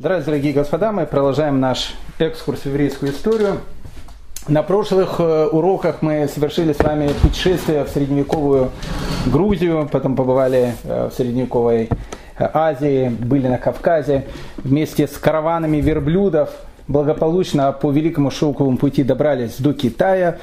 Здравствуйте, дорогие господа, мы продолжаем наш экскурс в еврейскую историю. На прошлых э, уроках мы совершили с вами путешествие в средневековую Грузию, потом побывали э, в средневековой э, Азии, были на Кавказе вместе с караванами верблюдов, благополучно по Великому Шелковому пути добрались до Китая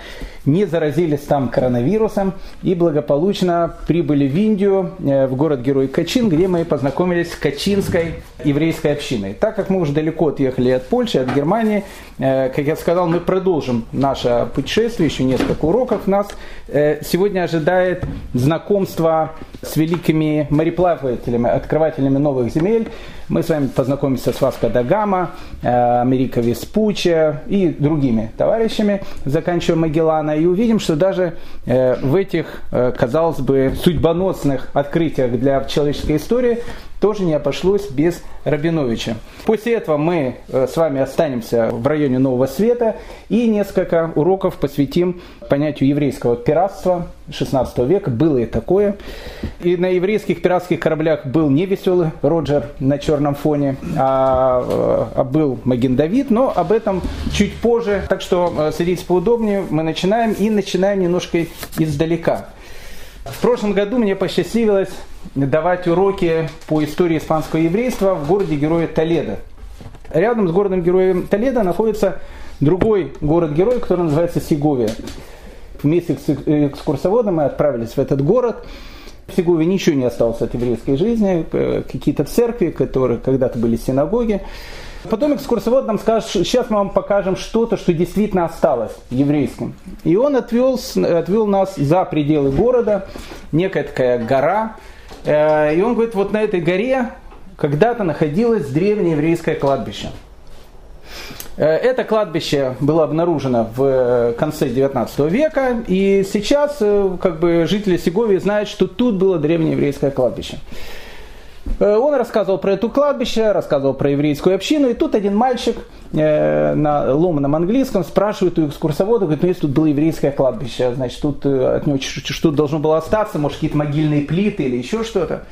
не заразились там коронавирусом и благополучно прибыли в Индию, э, в город-герой Качин, где мы познакомились с качинской еврейской общиной. Так как мы уже далеко отъехали от Польши, от Германии, э, как я сказал, мы продолжим наше путешествие, еще несколько уроков нас. Э, сегодня ожидает знакомство с великими мореплавателями, открывателями новых земель. Мы с вами познакомимся с Васко да Гама, Америка Веспуччи и другими товарищами, заканчивая Магеллана и увидим, что даже э, в этих, э, казалось бы, судьбоносных открытиях для человеческой истории тоже не обошлось без Рабиновича. После этого мы э, с вами останемся в районе Нового Света и несколько уроков посвятим понятию еврейского пиратства 16 века. Было и такое. И на еврейских пиратских кораблях был не веселый Роджер на черном фоне, а, а был Маген Давид, но об этом чуть позже. Так что э, садитесь поудобнее, мы начинаем и начинаем немножко издалека. В прошлом году мне посчастливилось давать уроки по истории испанского еврейства в городе Героя Толедо. Рядом с городом Героем Толедо находится другой город-герой, который называется Сеговия. Вместе с экскурсоводом мы отправились в этот город. В Сегове ничего не осталось от еврейской жизни, э, какие-то церкви, которые когда-то были синагоги. Потом экскурсовод нам скажет, сейчас мы вам покажем что-то, что действительно осталось еврейским. И он отвел, отвел нас за пределы города, некая такая гора. Э, и он говорит, вот на этой горе когда-то находилось древнее еврейское кладбище. Э, это кладбище было обнаружено в конце 19 века, и сейчас э, как бы, жители Сеговии знают, что тут было древнее еврейское кладбище. Э, он рассказывал про это кладбище, рассказывал про еврейскую общину, и тут один мальчик э, на ломаном английском спрашивает у экскурсовода, говорит, ну если тут было еврейское кладбище, значит тут э, от него что-то должно было остаться, может какие-то могильные плиты или еще что-то.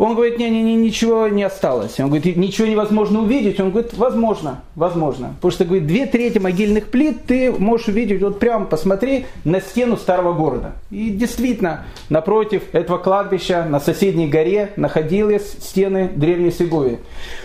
Он говорит, не-не-не, ничего не осталось. Он говорит, ничего невозможно увидеть. Он говорит, возможно, возможно. Потому что, говорит, две трети могильных плит ты можешь увидеть, вот прямо посмотри на стену старого города. И действительно, напротив этого кладбища на соседней горе находились стены древней Сеговии.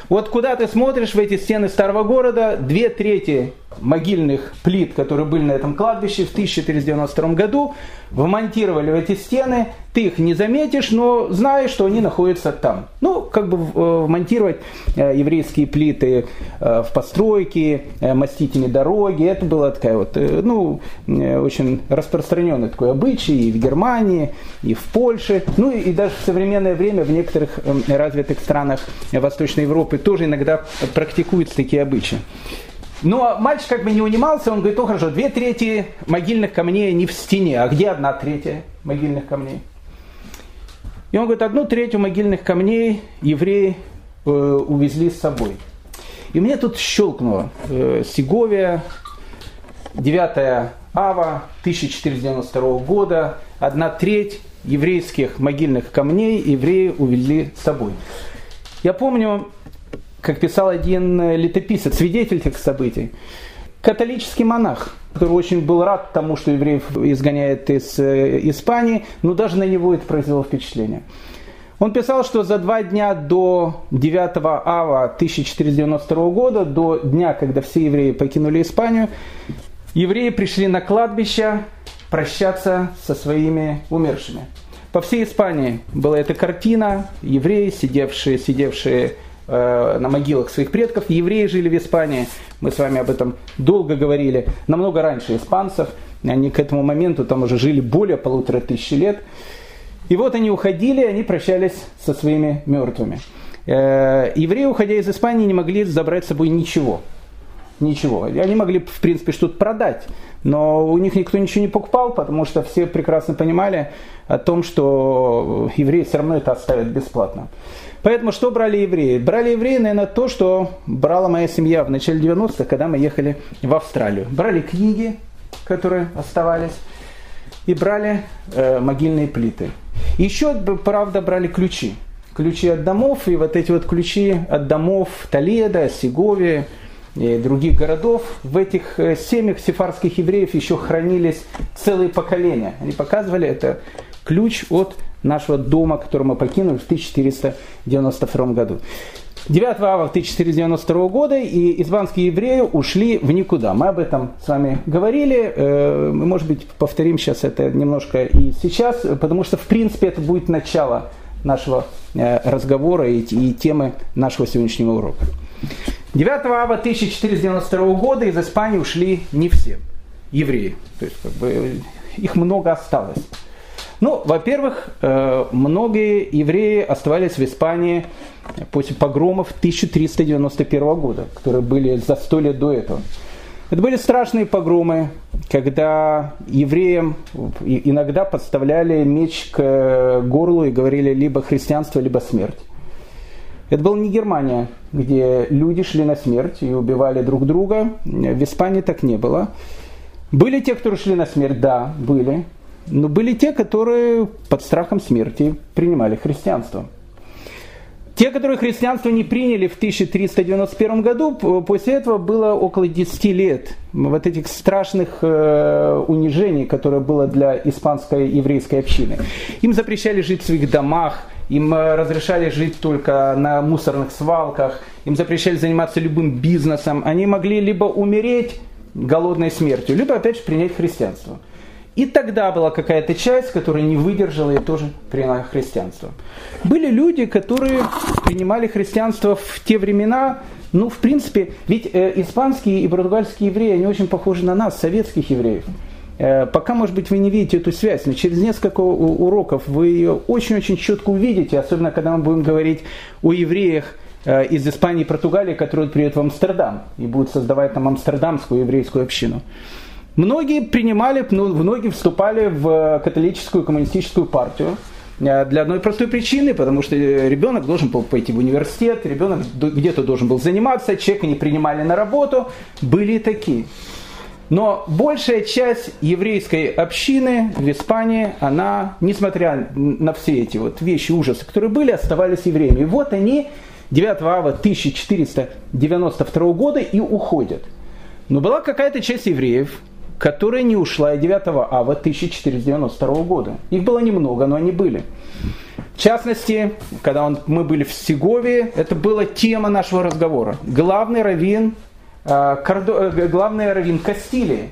Вот куда ты смотришь в эти стены старого города, две трети могильных плит, которые были на этом кладбище в 1492 году, вмонтировали в эти стены, ты их не заметишь, но знаешь, что они находятся там. Ну, как бы э, вмонтировать э, еврейские плиты э, в постройки, мастить дороги, это было такая вот, ну, очень распространенный такой обычай и в Германии, и в Польше, ну и даже в современное время в некоторых развитых странах Восточной Европы тоже иногда практикуются такие обычаи. Но мальчик как бы не унимался, он говорит, ну хорошо, две трети могильных камней не в стене, а где одна третья могильных камней? И он говорит, одну третью могильных камней евреи э, увезли с собой. И мне тут щелкнуло. Э, Сеговия, 9 ава 1492 года, одна треть еврейских могильных камней евреи увезли с собой. Я помню, как писал один э, летописец, свидетель этих событий, католический монах, который очень был рад тому, что евреев изгоняет из э, Испании, но даже на него это произвело впечатление. Он писал, что за два дня до 9 ава 1492 года, до дня, когда все евреи покинули Испанию, евреи пришли на кладбище прощаться со своими умершими. По всей Испании была эта картина, евреи, сидевшие, сидевшие на могилах своих предков. Евреи жили в Испании, мы с вами об этом долго говорили, намного раньше испанцев. Они к этому моменту там уже жили более полутора тысяч лет. И вот они уходили, они прощались со своими мертвыми. Э, евреи, уходя из Испании, не могли забрать с собой ничего. Ничего. Они могли, в принципе, что-то продать, но у них никто ничего не покупал, потому что все прекрасно понимали о том, что евреи все равно это оставят бесплатно. Поэтому что брали евреи? Брали евреи, наверное, то, что брала моя семья в начале 90-х, когда мы ехали в Австралию. Брали книги, которые оставались, и брали э, могильные плиты. Еще, правда, брали ключи. ключи от домов, и вот эти вот ключи от домов Толеда, Сеговия и других городов, в этих э, семьях сефарских евреев еще хранились целые поколения. Они показывали, это ключ от нашего дома, который мы покинули в 1492 году. 9 ава 1492 года и испанские евреи ушли в никуда. Мы об этом с вами говорили. Э, мы, может быть, повторим сейчас это немножко и сейчас, потому что, в принципе, это будет начало нашего э, разговора и темы нашего сегодняшнего урока. 9 ава 1492 года из Испании ушли не все евреи. То есть, как бы, их много осталось. Ну, во-первых, э, многие евреи оставались в Испании после погромов 1391 года, которые были за сто лет до этого. Это были страшные погромы, когда евреям иногда подставляли меч к горлу и говорили либо христианство, либо смерть. Это была не Германия, где люди шли на смерть и убивали друг друга. В Испании так не было. Были те, кто шли на смерть, да, были. Но были те, которые под страхом смерти принимали христианство. Те, которые христианство не приняли в 1391 году, после этого было около 10 лет вот этих страшных э, унижений, которые было для испанской еврейской общины. Им запрещали жить в своих домах, им э, разрешали жить только на мусорных свалках, им запрещали заниматься любым бизнесом. Они могли либо умереть голодной смертью, либо опять же принять христианство. И тогда была какая-то часть, которая не выдержала и тоже приняла христианство. Были люди, которые принимали христианство в те времена, ну, в принципе, ведь э, испанские и португальские евреи, они очень похожи на нас, советских евреев. Э, пока, может быть, вы не видите эту связь, но через несколько уроков вы ее очень-очень четко увидите, особенно когда мы будем говорить о евреях э, из Испании и Португалии, которые приедут в Амстердам и будут создавать там амстердамскую еврейскую общину. Многие принимали, ну, многие вступали в католическую коммунистическую партию э, для одной простой причины, потому что ребенок должен был пойти в университет, ребенок где-то должен был заниматься, человека не принимали на работу, были такие. Но большая часть еврейской общины в Испании, она, несмотря на все эти вот вещи, ужасы, которые были, оставались евреями. И вот они 9 ава 1492 года и уходят. Но была какая-то часть евреев, которая не ушла и 9 ава 1492 года. Их было немного, но они были. В частности, когда он, мы были в Сегове, это была тема нашего разговора. Главный раввин, э, э, главный раввин Кастилии,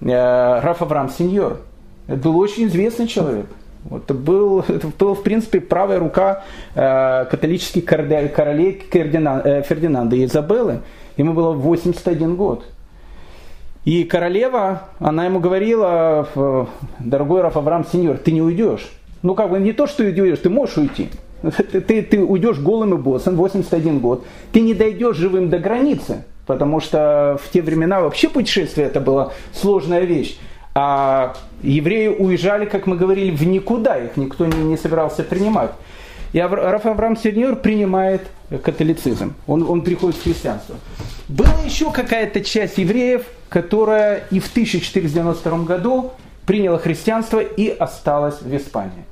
э, Раф Авраам Сеньор. Был очень известный человек. Это был, это был, в принципе, правая рука э, католических королей Фердинанда и Изабеллы. Ему было 81 год. И королева, она ему говорила, дорогой Раф Авраам Сеньор, ты не уйдешь. Ну как бы не то, что уйдешь, ты можешь уйти. Ты, ты, ты уйдешь голым и боссом, 81 год. Ты не дойдешь живым до границы, потому что в те времена вообще путешествие это была сложная вещь. А евреи уезжали, как мы говорили, в никуда, их никто не, не собирался принимать. И Раф Авраам Сеньор принимает католицизм, он, он приходит в христианство. Была еще какая-то часть евреев, которая и в 1492 году приняла христианство и осталась в Испании.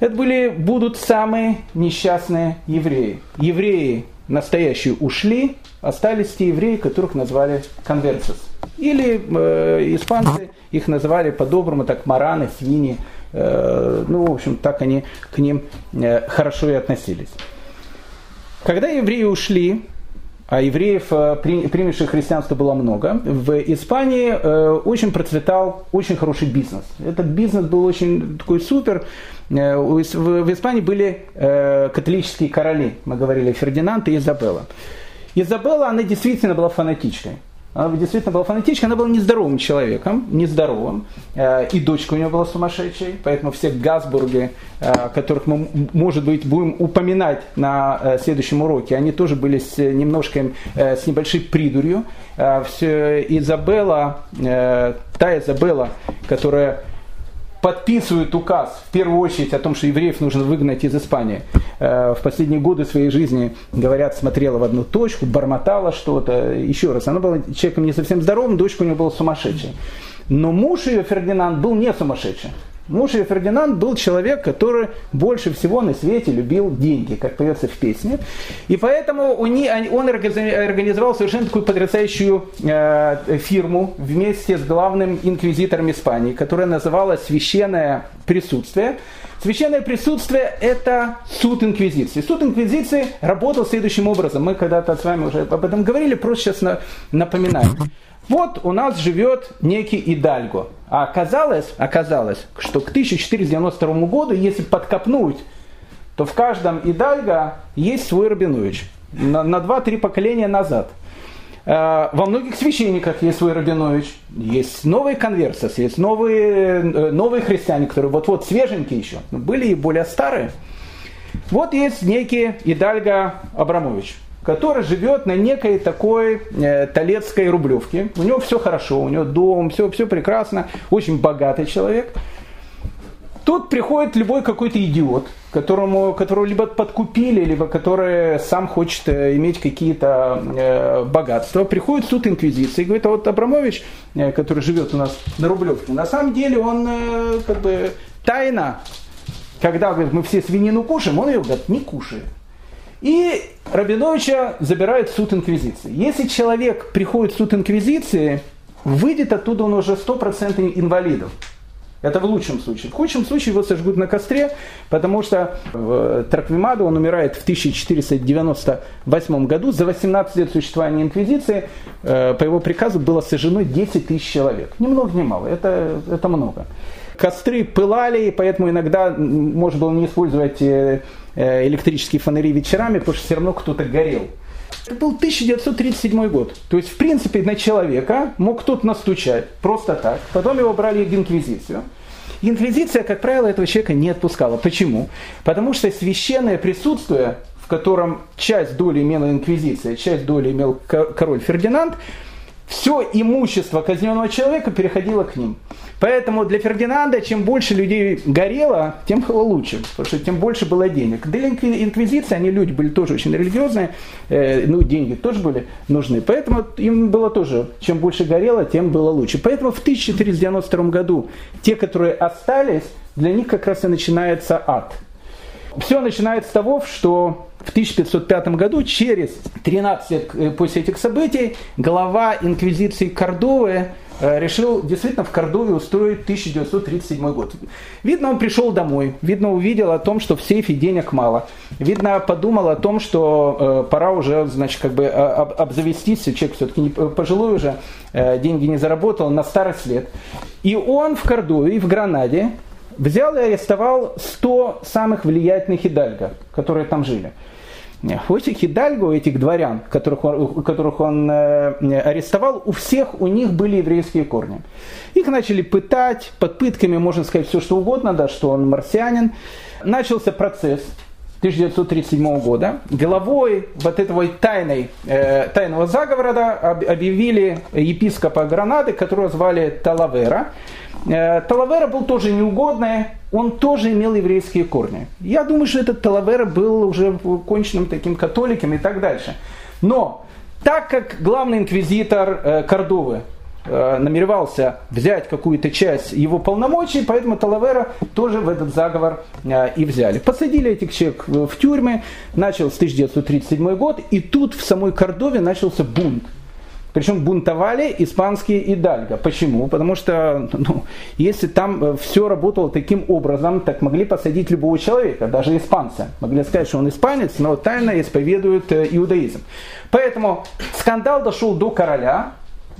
Это были, будут самые несчастные евреи. Евреи настоящие ушли, остались те евреи, которых назвали конверсис. Или э, испанцы их называли по-доброму, так мараны, свиньи. Э, ну, в общем, так они к ним э, хорошо и относились. Когда евреи ушли, а евреев, э, принявших христианство, было много. В Испании э, очень процветал очень хороший бизнес. Этот бизнес был очень такой супер. Э, в Испании были католические короли, мы говорили, Фердинанд и Изабелла. Изабелла, она действительно была фанатичкой. Она действительно была фанатичкой, она была нездоровым человеком, нездоровым. Э, и дочка у нее была сумасшедшей, поэтому все Газбурги, э, которых мы, может быть, будем упоминать на э, следующем уроке, они тоже были с немножко, с небольшой придурью. Все Изабелла, та Изабелла, которая подписывают указ в первую очередь о том, что евреев нужно выгнать из Испании. Э, в последние годы своей жизни, говорят, смотрела в одну точку, бормотала что-то. Еще раз, она была человеком не совсем здоровым, дочка у нее была сумасшедшей. Но муж ее, Фердинанд, был не сумасшедший. Муж ее Фердинанд был человек, который больше всего на свете любил деньги, как поется в песне. И поэтому он организовал совершенно такую потрясающую э, фирму вместе с главным инквизитором Испании, которая называлась «Священное присутствие». Священное присутствие – это суд инквизиции. Суд инквизиции работал следующим образом. Мы когда-то с вами уже об этом говорили, просто сейчас напоминаем. Вот у нас живет некий Идальго. А оказалось, оказалось, что к 1492 году, если подкопнуть, то в каждом Идальго есть свой Рабинович. На, на 2-3 поколения назад. Э, во многих священниках есть свой Рабинович, есть новые конверсии, есть новые, э, новые христиане, которые вот-вот свеженькие еще, были и более старые. Вот есть некий Идальго Абрамович, который живет на некой такой э, талецкой рублевке. У него все хорошо, у него дом, все, все прекрасно, очень богатый человек – Тут приходит любой какой-то идиот, которому, которого либо подкупили, либо который сам хочет э, иметь какие-то э, богатства. Приходит суд инквизиции и говорит, а вот Абрамович, э, который живет у нас на Рублевке, на самом деле он э, как бы тайно, когда говорит, мы все свинину кушаем, он ее говорит, не кушает. И Рабиновича забирает суд инквизиции. Если человек приходит в суд инквизиции, выйдет оттуда он уже стопроцентный инвалидов. Это в лучшем случае. В худшем случае его сожгут на костре, потому что в Траквимаду он умирает в 1498 году. За 18 лет существования инквизиции э, по его приказу было сожжено 10 тысяч человек. Ни много, ни мало. Это, это много. Костры пылали, поэтому иногда можно было не использовать э, электрические фонари вечерами, потому что все равно кто-то горел. Это был 1937 год. То есть, в принципе, на человека мог кто-то настучать просто так. Потом его брали в инквизицию. Инквизиция, как правило, этого человека не отпускала. Почему? Потому что священное присутствие, в котором часть доли имела инквизиция, часть доли имел король Фердинанд, все имущество казненного человека переходило к ним. Поэтому для Фердинанда чем больше людей горело, тем было лучше, потому что тем больше было денег. Для инквизиции они люди были тоже очень религиозные, э, ну деньги тоже были нужны, поэтому им было тоже, чем больше горело, тем было лучше. Поэтому в 1492 году те, которые остались, для них как раз и начинается ад. Все начинается с того, что в 1505 году, через 13 лет э, после этих событий, глава инквизиции Кордовы э, решил действительно в Кордове устроить 1937 год. Видно, он пришел домой, видно, увидел о том, что в сейфе денег мало. Видно, подумал о том, что э, пора уже, значит, как бы обзавестись, человек все-таки не пожилой уже, деньги не заработал, на старость лет. И он в Кордове, в Гранаде, взял и арестовал 100 самых влиятельных идальго, которые там жили. У этих идальго, у этих дворян, которых он, которых он э, арестовал, у всех у них были еврейские корни. Их начали пытать, под пытками можно сказать все что угодно, да, что он марсианин. Начался процесс 1937 года. Головой вот этого тайной, э, тайного заговора да, объявили епископа Гранады, которого звали Талавера. Э, Талавера был тоже неугодный, он тоже имел еврейские корни. Я думаю, что этот Талавера был уже конченным таким католиком и так дальше. Но так как главный инквизитор э, Кордовы э, намеревался взять какую-то часть его полномочий, поэтому Талавера тоже в этот заговор и взяли. Посадили этих человек в тюрьмы, начал с 1937 год, и тут в самой Кордове начался бунт. Причем бунтовали испанские идальго. Почему? Потому что ну, если там э, все работало таким образом, так могли посадить любого человека, даже испанца. Могли сказать, что он испанец, но тайно исповедует э, иудаизм. Поэтому скандал дошел до короля,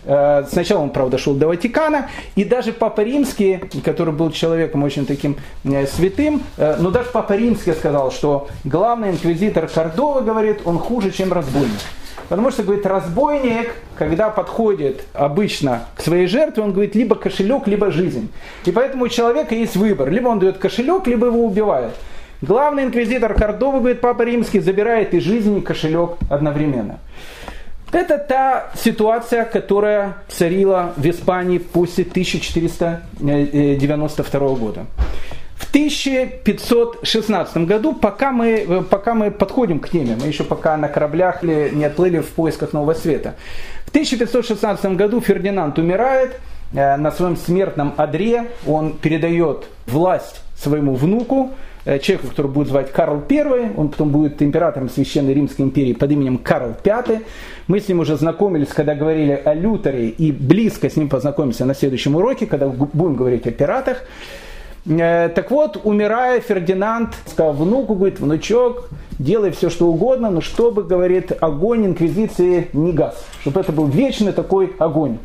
э, Сначала он, правда, шел до Ватикана, и даже Папа Римский, который был человеком очень таким святым, но даже Папа Римский сказал, что главный инквизитор Кордова, говорит, он хуже, чем разбойник. Потому что, говорит, разбойник, когда подходит обычно к своей жертве, он говорит либо кошелек, либо жизнь. И поэтому у человека есть выбор. Либо он дает кошелек, либо его убивают. Главный инквизитор Кордовы, говорит Папа Римский, забирает и жизнь, и кошелек одновременно. Это та ситуация, которая царила в Испании после 1492 года. В 1516 году, пока мы, пока мы подходим к теме, мы еще пока на кораблях не отплыли в поисках Нового Света. В 1516 году Фердинанд умирает, на своем смертном одре он передает власть своему внуку, человеку, который будет звать Карл I, он потом будет императором Священной Римской империи под именем Карл V. Мы с ним уже знакомились, когда говорили о Лютере, и близко с ним познакомимся на следующем уроке, когда будем говорить о пиратах. Э, так вот, умирая, Фердинанд сказал внуку, говорит, внучок, делай все, что угодно, но чтобы, говорит, огонь инквизиции не газ, чтобы это был вечный такой огонь.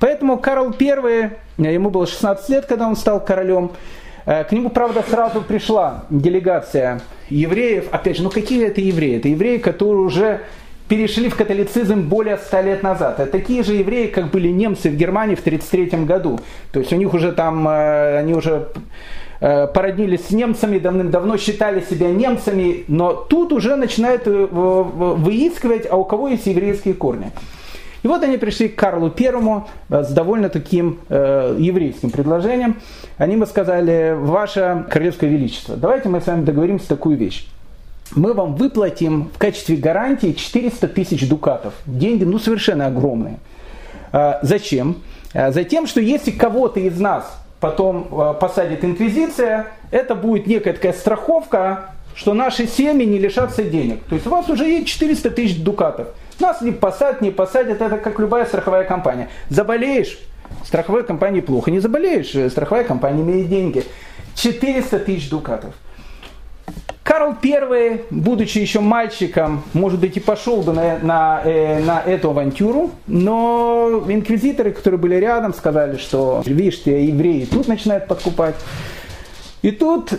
Поэтому Карл I, э, ему было 16 лет, когда он стал королем, э, к нему, правда, сразу пришла делегация евреев. Опять же, ну какие это евреи? Это евреи, которые уже перешли в католицизм более ста лет назад. Это такие же евреи, как были немцы в Германии в 1933 году. То есть у них уже там, э, они уже э, породнились с немцами, давным-давно считали себя немцами, но тут уже начинают э, выискивать, а у кого есть еврейские корни. И вот они пришли к Карлу Первому с довольно таким э, еврейским предложением. Они бы сказали, ваше королевское величество, давайте мы с вами договоримся такую вещь мы вам выплатим в качестве гарантии 400 тысяч дукатов. Деньги, ну, совершенно огромные. А, зачем? А, затем, что если кого-то из нас потом а, посадит инквизиция, это будет некая такая страховка, что наши семьи не лишатся денег. То есть у вас уже есть 400 тысяч дукатов. Нас не посадят, не посадят, это как любая страховая компания. Заболеешь, страховой компании плохо. Не заболеешь, страховая компания имеет деньги. 400 тысяч дукатов. Карл I, будучи еще мальчиком, может быть, и пошел бы на, на, э, на эту авантюру, но инквизиторы, которые были рядом, сказали, что, видишь, евреи тут начинают подкупать. И тут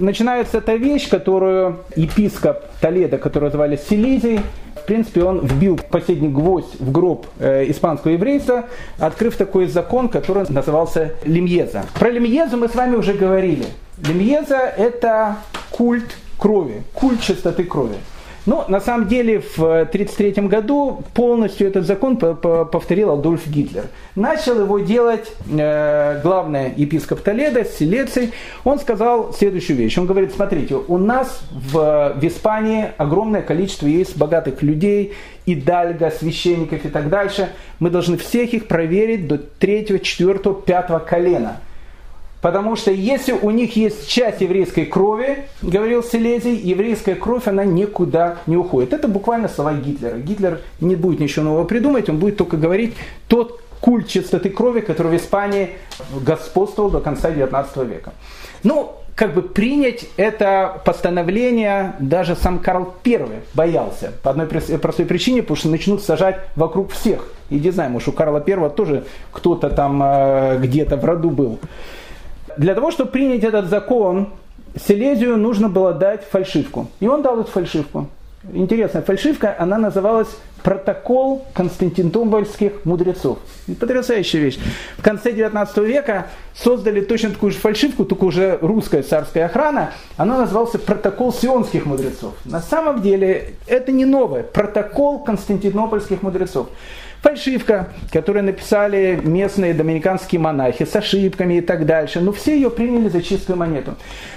начинается эта вещь, которую епископ Толеда, которого звали Силизий, в принципе, он вбил последний гвоздь в гроб э, испанского еврейца, открыв такой закон, который назывался Лемьеза. Про Лемьезу мы с вами уже говорили. Лемьеза – это культ крови, культ чистоты крови. Но на самом деле в 1933 году полностью этот закон повторил Адольф Гитлер. Начал его делать э, главный епископ Толедо, Силеций. Он сказал следующую вещь. Он говорит, смотрите, у нас в, в Испании огромное количество есть богатых людей, и дальга, священников и так дальше. Мы должны всех их проверить до третьего, четвертого, пятого колена – Потому что если у них есть часть еврейской крови, говорил Селезий, еврейская кровь, она никуда не уходит. Это буквально слова Гитлера. Гитлер не будет ничего нового придумать, он будет только говорить тот культ чистоты крови, который в Испании господствовал до конца XIX века. Ну, как бы принять это постановление даже сам Карл I боялся. По одной простой причине, потому что начнут сажать вокруг всех. И не знаю, может у Карла I тоже кто-то там э, где-то в роду был. Для того, чтобы принять этот закон, Силезию нужно было дать фальшивку. И он дал эту фальшивку. Интересная фальшивка, она называлась «Протокол константинопольских мудрецов». Потрясающая вещь. В конце 19 века создали точно такую же фальшивку, только уже русская царская охрана. Она назывался «Протокол сионских мудрецов». На самом деле это не новое. «Протокол константинопольских мудрецов» фальшивка, которую написали местные доминиканские монахи с ошибками и так дальше. Но все ее приняли за чистую монету.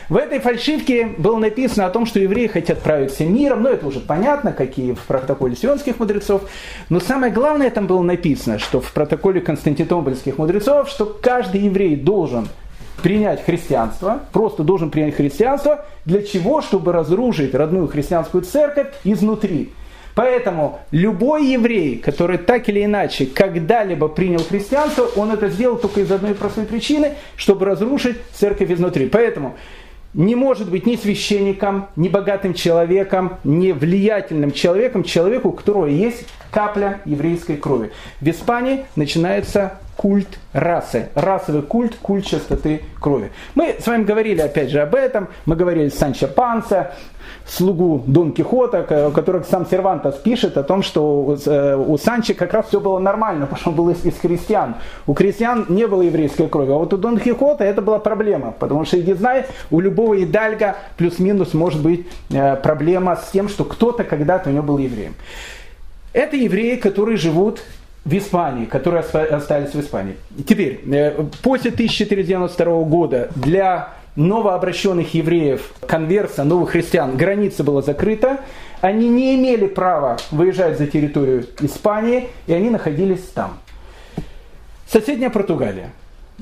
В этой фальшивке было написано о том, что евреи хотят править всем миром. Но это уже понятно, какие в протоколе сионских мудрецов. Но самое главное там было написано, что в протоколе константинопольских мудрецов, что каждый еврей должен принять христианство, просто должен принять христианство, для чего? Чтобы разрушить родную христианскую церковь изнутри. Поэтому любой еврей, который так или иначе когда-либо принял христианство, он это сделал только из одной простой причины, чтобы разрушить церковь изнутри. Поэтому не может быть ни священником, ни богатым человеком, ни влиятельным человеком, человеку, у которого есть капля еврейской крови. В Испании начинается культ расы, расовый культ, культ чистоты крови. Мы с вами говорили опять же об этом, мы говорили с Санчо Панса, слугу Дон Кихота, который сам Сервантос пишет о том, что у э, Санчи как раз все было нормально, потому что он был из, из христиан. У крестьян не было еврейской крови, а вот у Дон Кихота это была проблема, потому что, не знаю, у любого идальга плюс-минус может быть э, проблема с тем, что кто-то когда-то у него был евреем. Это евреи, которые живут в Испании, которые остались в Испании. Теперь, э, после 1492 года для новообращенных евреев, конверса, новых христиан, граница была закрыта, они не имели права выезжать за территорию Испании, и они находились там. Соседняя Португалия.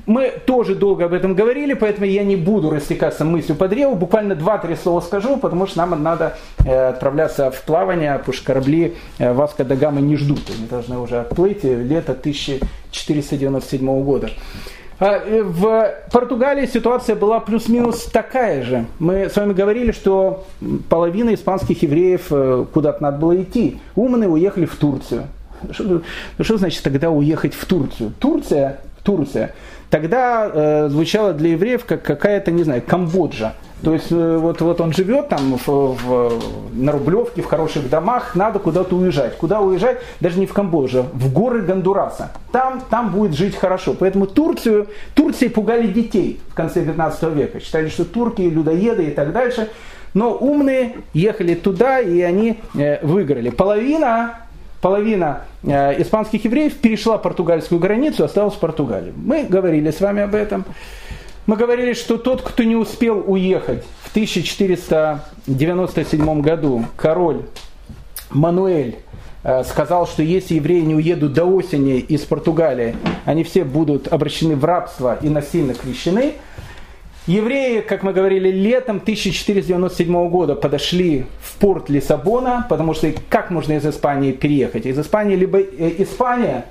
Мы тоже долго об этом говорили, поэтому я не буду растекаться мыслью по древу. Буквально два-три слова скажу, потому что нам надо э, отправляться в плавание, потому что корабли э, Васка да Гамы не ждут. Они должны уже отплыть лето 1497 года. А, э, в Португалии ситуация была плюс-минус такая же. Мы с вами говорили, что половина испанских евреев э, куда-то надо было идти. Умные уехали в Турцию. Что, что значит тогда уехать в Турцию? Турция, Турция тогда э, звучало для евреев как какая-то, не знаю, Камбоджа. То есть э, вот, вот он живет там в, в, на Рублевке, в хороших домах, надо куда-то уезжать. Куда уезжать? Даже не в Камбоджу, в горы Гондураса. Там, там будет жить хорошо. Поэтому Турцию, Турции пугали детей в конце 19 века. Считали, что турки людоеды и так дальше. Но умные ехали туда, и они э, выиграли. Половина половина э, испанских евреев перешла португальскую границу, осталась в Португалии. Мы говорили с вами об этом. Мы говорили, что тот, кто не успел уехать в 1497 году, король Мануэль э, сказал, что если евреи не уедут до осени из Португалии, они все будут обращены в рабство и насильно крещены – Евреи, как мы говорили, летом 1497 года подошли в порт Лиссабона, потому что как можно из Испании переехать? Из Испании либо э, Испания,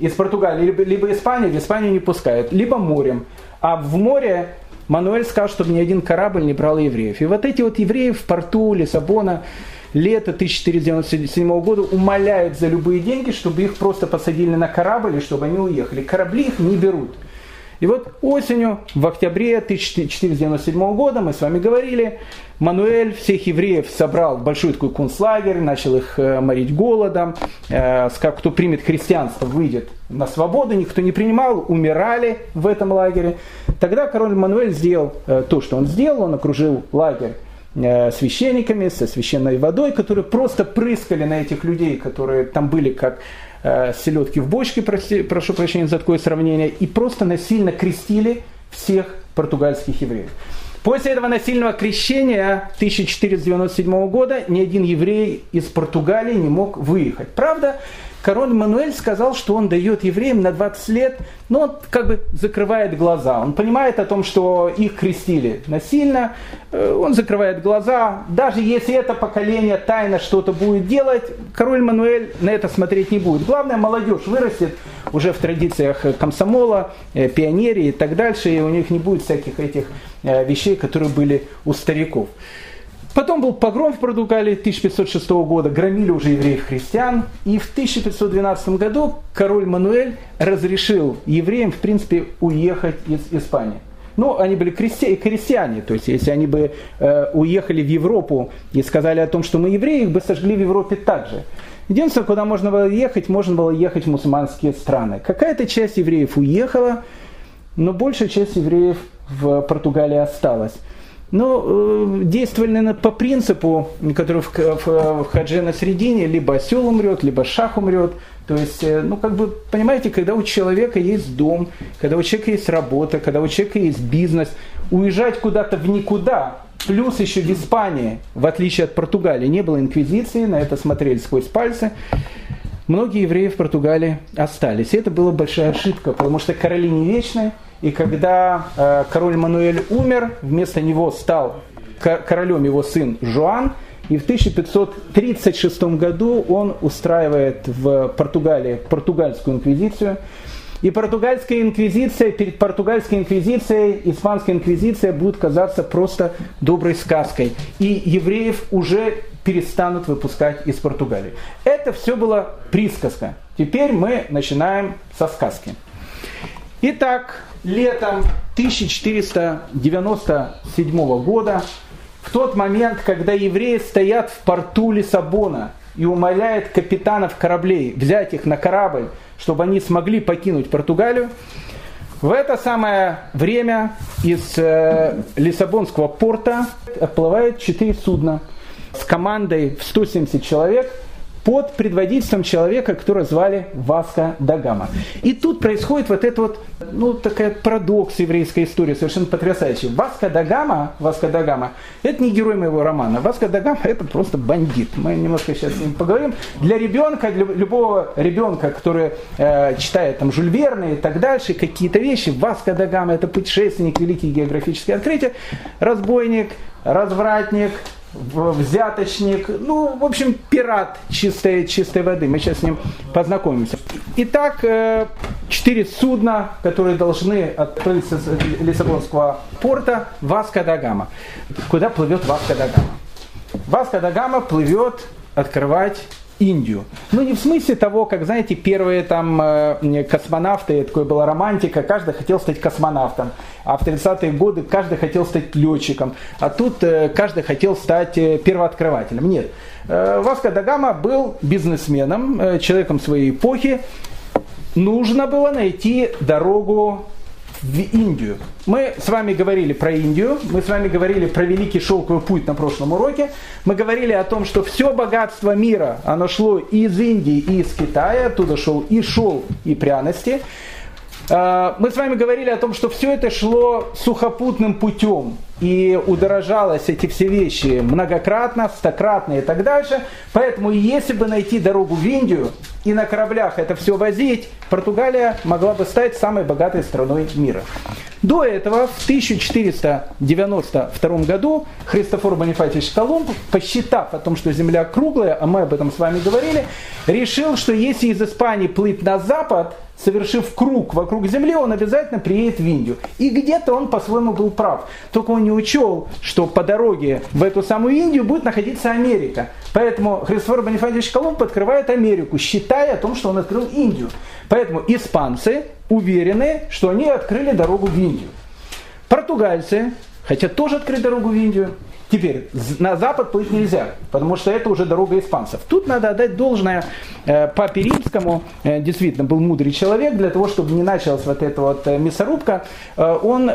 из Португалии, либо, либо Испания, в Испанию не пускают, либо морем. А в море Мануэль сказал, чтобы ни один корабль не брал евреев. И вот эти вот евреи в порту Лиссабона лето 1497 года умоляют за любые деньги, чтобы их просто посадили на корабль и чтобы они уехали. Корабли их не берут. И вот осенью, в октябре 1497 года, мы с вами говорили, Мануэль всех евреев собрал в большой такой концлагерь, начал их э, морить голодом, э, сказал, кто примет христианство, выйдет на свободу, никто не принимал, умирали в этом лагере. Тогда король Мануэль сделал э, то, что он сделал, он окружил лагерь священниками, со священной водой, которые просто прыскали на этих людей, которые там были как э, селедки в бочке, прости, прошу прощения за такое сравнение, и просто насильно крестили всех португальских евреев. После этого насильного крещения 1497 года ни один еврей из Португалии не мог выехать. Правда, король Мануэль сказал, что он дает евреям на 20 лет, но он как бы закрывает глаза. Он понимает о том, что их крестили насильно, э, он закрывает глаза. Даже если это поколение тайно что-то будет делать, король Мануэль на это смотреть не будет. Главное, молодежь вырастет уже в традициях комсомола, э, пионерии и так дальше, и у них не будет всяких этих э, вещей, которые были у стариков. Потом был погром в Португалии 1506 года, громили уже евреев-христиан. И в 1512 году король Мануэль разрешил евреям, в принципе, уехать из Испании. Но они были крести- крестьяне, то есть если они бы э, уехали в Европу и сказали о том, что мы евреи, их бы сожгли в Европе также. Единственное, куда можно было ехать, можно было ехать в мусульманские страны. Какая-то часть евреев уехала, но большая часть евреев в Португалии осталась. Но э, действовали, наверное, по принципу, который в, в, в хадже на середине, либо осел умрет, либо шах умрет. То есть, э, ну, как бы, понимаете, когда у человека есть дом, когда у человека есть работа, когда у человека есть бизнес, уезжать куда-то в никуда, плюс еще в Испании, в отличие от Португалии, не было инквизиции, на это смотрели сквозь пальцы, многие евреи в Португалии остались. И это была большая ошибка, потому что короли не вечные, и когда э, король Мануэль умер, вместо него стал королем его сын Жуан. И в 1536 году он устраивает в Португалии португальскую инквизицию. И португальская инквизиция, перед португальской инквизицией, испанская инквизиция будет казаться просто доброй сказкой. И евреев уже перестанут выпускать из Португалии. Это все было присказка. Теперь мы начинаем со сказки. Итак, летом 1497 года, в тот момент, когда евреи стоят в порту Лиссабона и умоляют капитанов кораблей взять их на корабль, чтобы они смогли покинуть Португалию, в это самое время из э, Лиссабонского порта отплывает четыре судна с командой в 170 человек, под предводительством человека, которого звали Васка Дагама. И тут происходит вот это вот, ну, такая парадокс еврейской истории, совершенно потрясающий. Васка Дагама, Васка Дагама, это не герой моего романа. Васка Дагама это просто бандит. Мы немножко сейчас с ним поговорим. Для ребенка, для любого ребенка, который э, читает там Жюль и так дальше, какие-то вещи, Васка Дагама это путешественник, великий географический открытие, разбойник, развратник, взяточник, ну, в общем, пират чистой, чистой воды. Мы сейчас с ним познакомимся. Итак, э, четыре судна, которые должны отплыть с Лиссабонского порта, Васка да Гама. Куда плывет Васка да Гама? Васка да Гама плывет открывать Индию. Ну, не в смысле того, как, знаете, первые там э, космонавты, такое была романтика, каждый хотел стать космонавтом. А в 30-е годы каждый хотел стать летчиком. А тут э, каждый хотел стать э, первооткрывателем. Нет. Васко Дагама был бизнесменом, человеком своей эпохи. Нужно было найти дорогу в Индию. Мы с вами говорили про Индию, мы с вами говорили про Великий Шелковый путь на прошлом уроке. Мы говорили о том, что все богатство мира, оно шло из Индии и из Китая, оттуда шел и шел, и пряности. А, мы с вами говорили о том, что все это шло сухопутным путем и удорожалось эти все вещи многократно, стократно и так дальше. Поэтому если бы найти дорогу в Индию и на кораблях это все возить, Португалия могла бы стать самой богатой страной мира. До этого, в 1492 году, Христофор Бонифатич Колумб, посчитав о том, что Земля круглая, а мы об этом с вами говорили, решил, что если из Испании плыть на запад, совершив круг вокруг Земли, он обязательно приедет в Индию. И где-то он по-своему был прав. Только он не учел, что по дороге в эту самую Индию будет находиться Америка. Поэтому Христофор Бонифатьевич Колумб открывает Америку, считая о том, что он открыл Индию. Поэтому испанцы уверены, что они открыли дорогу в Индию. Португальцы хотят тоже открыть дорогу в Индию, Теперь, на запад плыть нельзя, потому что это уже дорога испанцев. Тут надо отдать должное э, Папе Римскому, э, действительно, был мудрый человек, для того, чтобы не началась вот эта вот э, мясорубка, он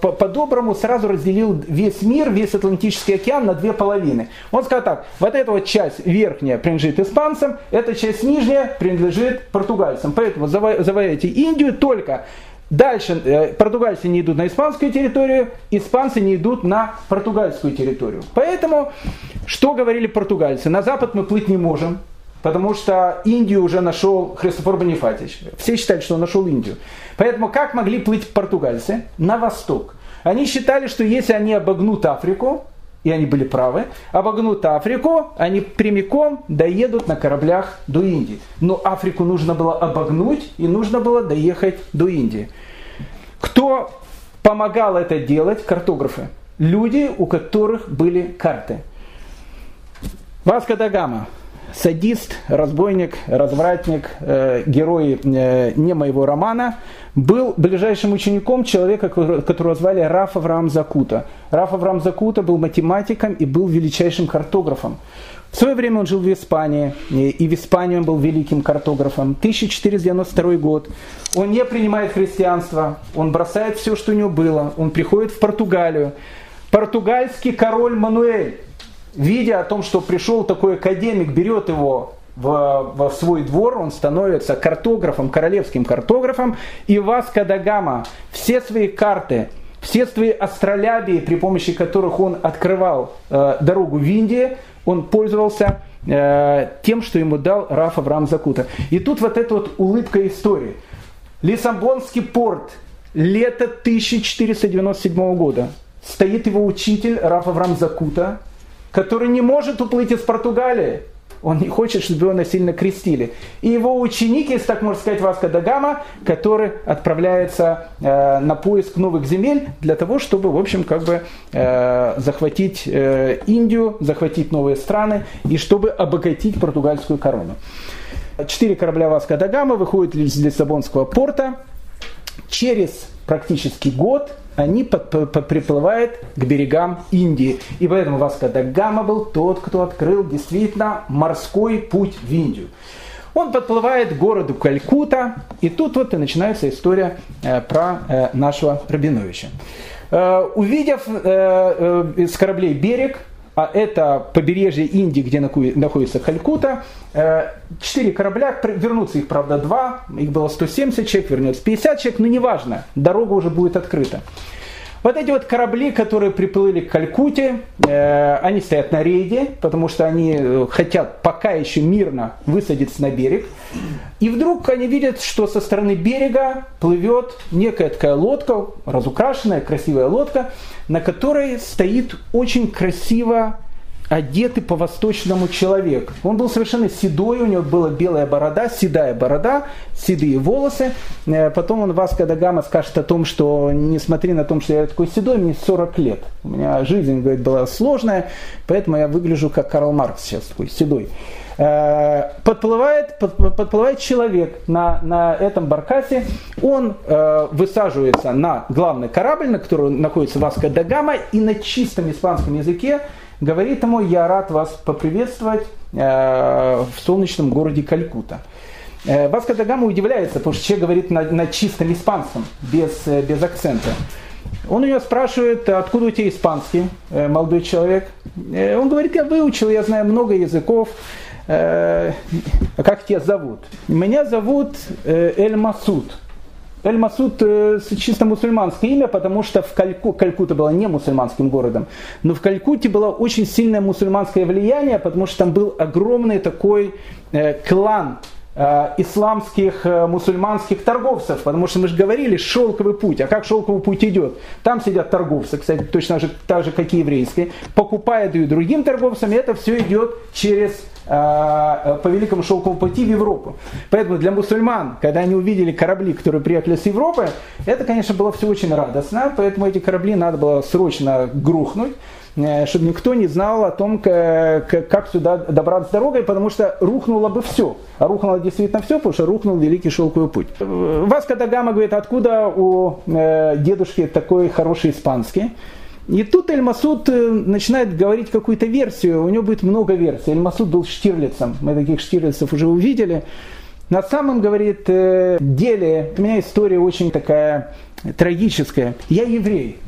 по-доброму сразу разделил весь мир, весь Атлантический океан на две половины. Он сказал так, вот эта вот часть верхняя принадлежит испанцам, эта часть нижняя принадлежит португальцам. Поэтому завоевайте Индию только Дальше э, португальцы не идут на испанскую территорию, испанцы не идут на португальскую территорию. Поэтому, что говорили португальцы? На запад мы плыть не можем, потому что Индию уже нашел Христофор Бонифатич. Все считали, что он нашел Индию. Поэтому как могли плыть португальцы? На восток. Они считали, что если они обогнут Африку, и они были правы, обогнут Африку, они прямиком доедут на кораблях до Индии. Но Африку нужно было обогнуть, и нужно было доехать до Индии. Кто помогал это делать? Картографы. Люди, у которых были карты. Васко да Гама, садист, разбойник, развратник, э, герой э, не моего романа, был ближайшим учеником человека, которого звали Раф Авраам Закута. Раф Авраам Закута был математиком и был величайшим картографом. В свое время он жил в Испании, и в Испании он был великим картографом. 1492 год. Он не принимает христианство, он бросает все, что у него было, он приходит в Португалию. Португальский король Мануэль видя о том, что пришел такой академик, берет его в, в свой двор, он становится картографом, королевским картографом, и Васко да Гама все свои карты, все свои астролябии, при помощи которых он открывал э, дорогу в Индию, он пользовался э, тем, что ему дал Раф Авраам Закута. И тут вот эта вот улыбка истории. Лиссабонский порт, лето 1497 года. Стоит его учитель Раф Авраам Закута, который не может уплыть из Португалии. Он не хочет, чтобы его насильно крестили. И его ученик, если так можно сказать, Васка Дагама, который отправляется э, на поиск новых земель для того, чтобы, в общем, как бы э, захватить э, Индию, захватить новые страны и чтобы обогатить португальскую корону. Четыре корабля Васка Дагама выходят из Лиссабонского порта. Через практически год они приплывают к берегам Индии. И поэтому Васко да Гама был тот, кто открыл действительно морской путь в Индию. Он подплывает к городу Калькута, и тут вот и начинается история э, про э, нашего Рабиновича. Э, увидев с кораблей берег, а это побережье Индии, где находится Калькута. Э, четыре корабля, вернутся их, правда, два, их было 170 человек, вернется 50 человек, но неважно, дорога уже будет открыта. Вот эти вот корабли, которые приплыли к Калькуте, э, они стоят на рейде, потому что они э, хотят пока еще мирно высадиться на берег. И вдруг они видят, что со стороны берега плывет некая такая лодка, разукрашенная, красивая лодка, на которой стоит очень красиво одетый по-восточному человек. Он был совершенно седой, у него была белая борода, седая борода, седые волосы. Э, потом он Васко да Гама скажет о том, что несмотря на то, что я такой седой, мне 40 лет. У меня жизнь, говорит, была сложная, поэтому я выгляжу как Карл Маркс сейчас такой седой. Э, подплывает, подплывает человек на, на этом баркасе, он э, высаживается на главный корабль, на котором находится Васко да Гама, и на чистом испанском языке говорит ему, я рад вас поприветствовать э, в солнечном городе Калькута. Э, Васко да Гама удивляется, потому что человек говорит на, на чистом испанском, без, э, без акцента. Он у него спрашивает, откуда у тебя испанский, молодой человек. Он говорит, я выучил, я знаю много языков. Как тебя зовут? Меня зовут Эль Масуд. Эль-Масуд э, чисто мусульманское имя, потому что в Кальку, Калькута была не мусульманским городом, но в Калькуте было очень сильное мусульманское влияние, потому что там был огромный такой э, клан э, исламских мусульманских торговцев, потому что мы же говорили шелковый путь, а как шелковый путь идет? Там сидят торговцы, кстати, точно же, так же, как и еврейские, покупают и другим торговцам, и это все идет через по Великому Шелковому пути в Европу. Поэтому для мусульман, когда они увидели корабли, которые приехали с Европы, это, конечно, было все очень радостно, поэтому эти корабли надо было срочно грухнуть э, чтобы никто не знал о том, как сюда добраться дорогой, потому что рухнуло бы все. А рухнуло действительно все, потому что рухнул Великий Шелковый путь. Васка Дагама говорит, откуда у э, дедушки такой хороший испанский? И тут Эль-Масуд э, начинает говорить какую-то версию, у него будет много версий. Эль-Масуд был Штирлицем, мы таких Штирлицев уже увидели. На самом, говорит, э, деле, у меня история очень такая трагическая. Я еврей.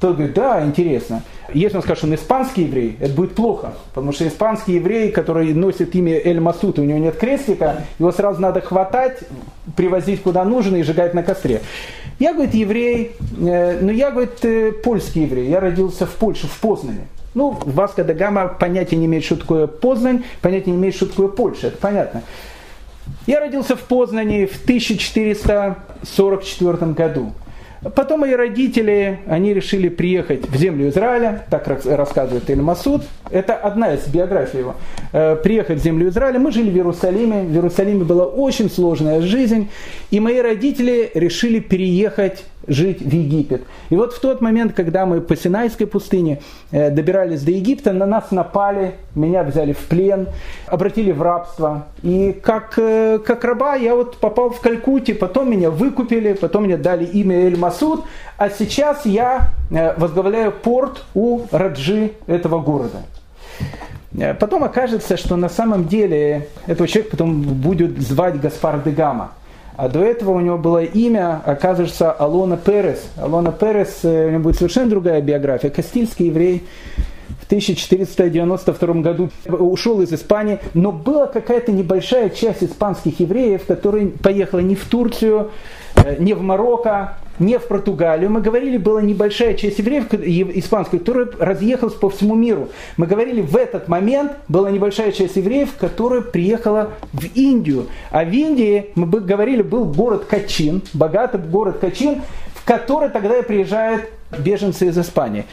Тот говорит, да, интересно. Если он скажет, что он испанский еврей, это будет плохо. Потому что испанский еврей, который носит имя Эль Масуд, у него нет крестика, его сразу надо хватать, привозить куда нужно и сжигать на костре. Я, говорит, еврей, э, но я, говорит, э, польский еврей. Я родился в Польше, в Познане. Ну, Васка да Гама понятия не имеет, что такое Познань, понятия не имеет, что такое Польша, это понятно. Я родился в Познане в 1444 году. Потом мои родители, они решили приехать в землю Израиля, так рассказывает Эль Масуд. Это одна из биографий его. Э, приехать в землю Израиля. Мы жили в Иерусалиме. В Иерусалиме была очень сложная жизнь. И мои родители решили переехать жить в Египет. И вот в тот момент, когда мы по Синайской пустыне э, добирались до Египта, на нас напали, меня взяли в плен, обратили в рабство. И как, э, как раба я вот попал в Калькутте, потом меня выкупили, потом мне дали имя Эль Масуд, а сейчас я э, возглавляю порт у Раджи этого города. Потом окажется, что на самом деле этого человека потом будет звать Гаспар Дегама. А до этого у него было имя, оказывается, Алона Перес. Алона Перес, э, у него будет совершенно другая биография. Кастильский еврей, в 1492 году ушел из Испании, но была какая-то небольшая часть испанских евреев, которые поехала не в Турцию, э, не в Марокко, не в Португалию. Мы говорили, была небольшая часть евреев испанских, которая разъехалась по всему миру. Мы говорили, в этот момент была небольшая часть евреев, которая приехала в Индию. А в Индии, мы говорили, был город Качин, богатый город Качин, в который тогда и приезжают беженцы из Испании.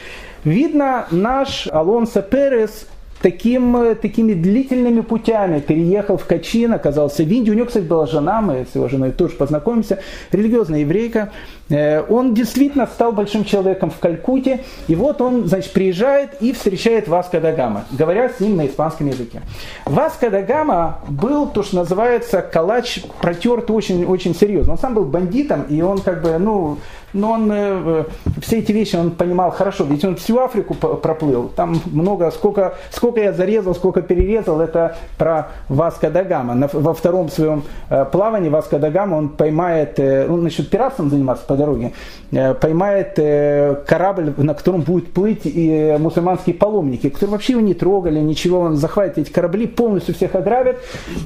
Видно, наш Алонсо Перес таким, э, такими длительными путями переехал в Качин, оказался в Индии. У него, кстати, была жена, мы с его женой тоже познакомимся, религиозная еврейка. Э, он действительно стал большим человеком в Калькуте. И вот он, значит, приезжает и встречает Васко да Гама, говоря с ним на испанском языке. Васко да Гама был то, что называется, калач протертый очень, очень серьезно. Он сам был бандитом, и он как бы, ну, но он э, все эти вещи он понимал хорошо, ведь он всю Африку проплыл, там много, сколько, сколько я зарезал, сколько перерезал, это про Васко да Гама. Во втором своем э, плавании Васко да Гама он поймает, э, он начнет пиратством заниматься по дороге, поймает корабль, на котором будут плыть и мусульманские паломники, которые вообще его не трогали, ничего, он захватит эти корабли, полностью всех ограбит,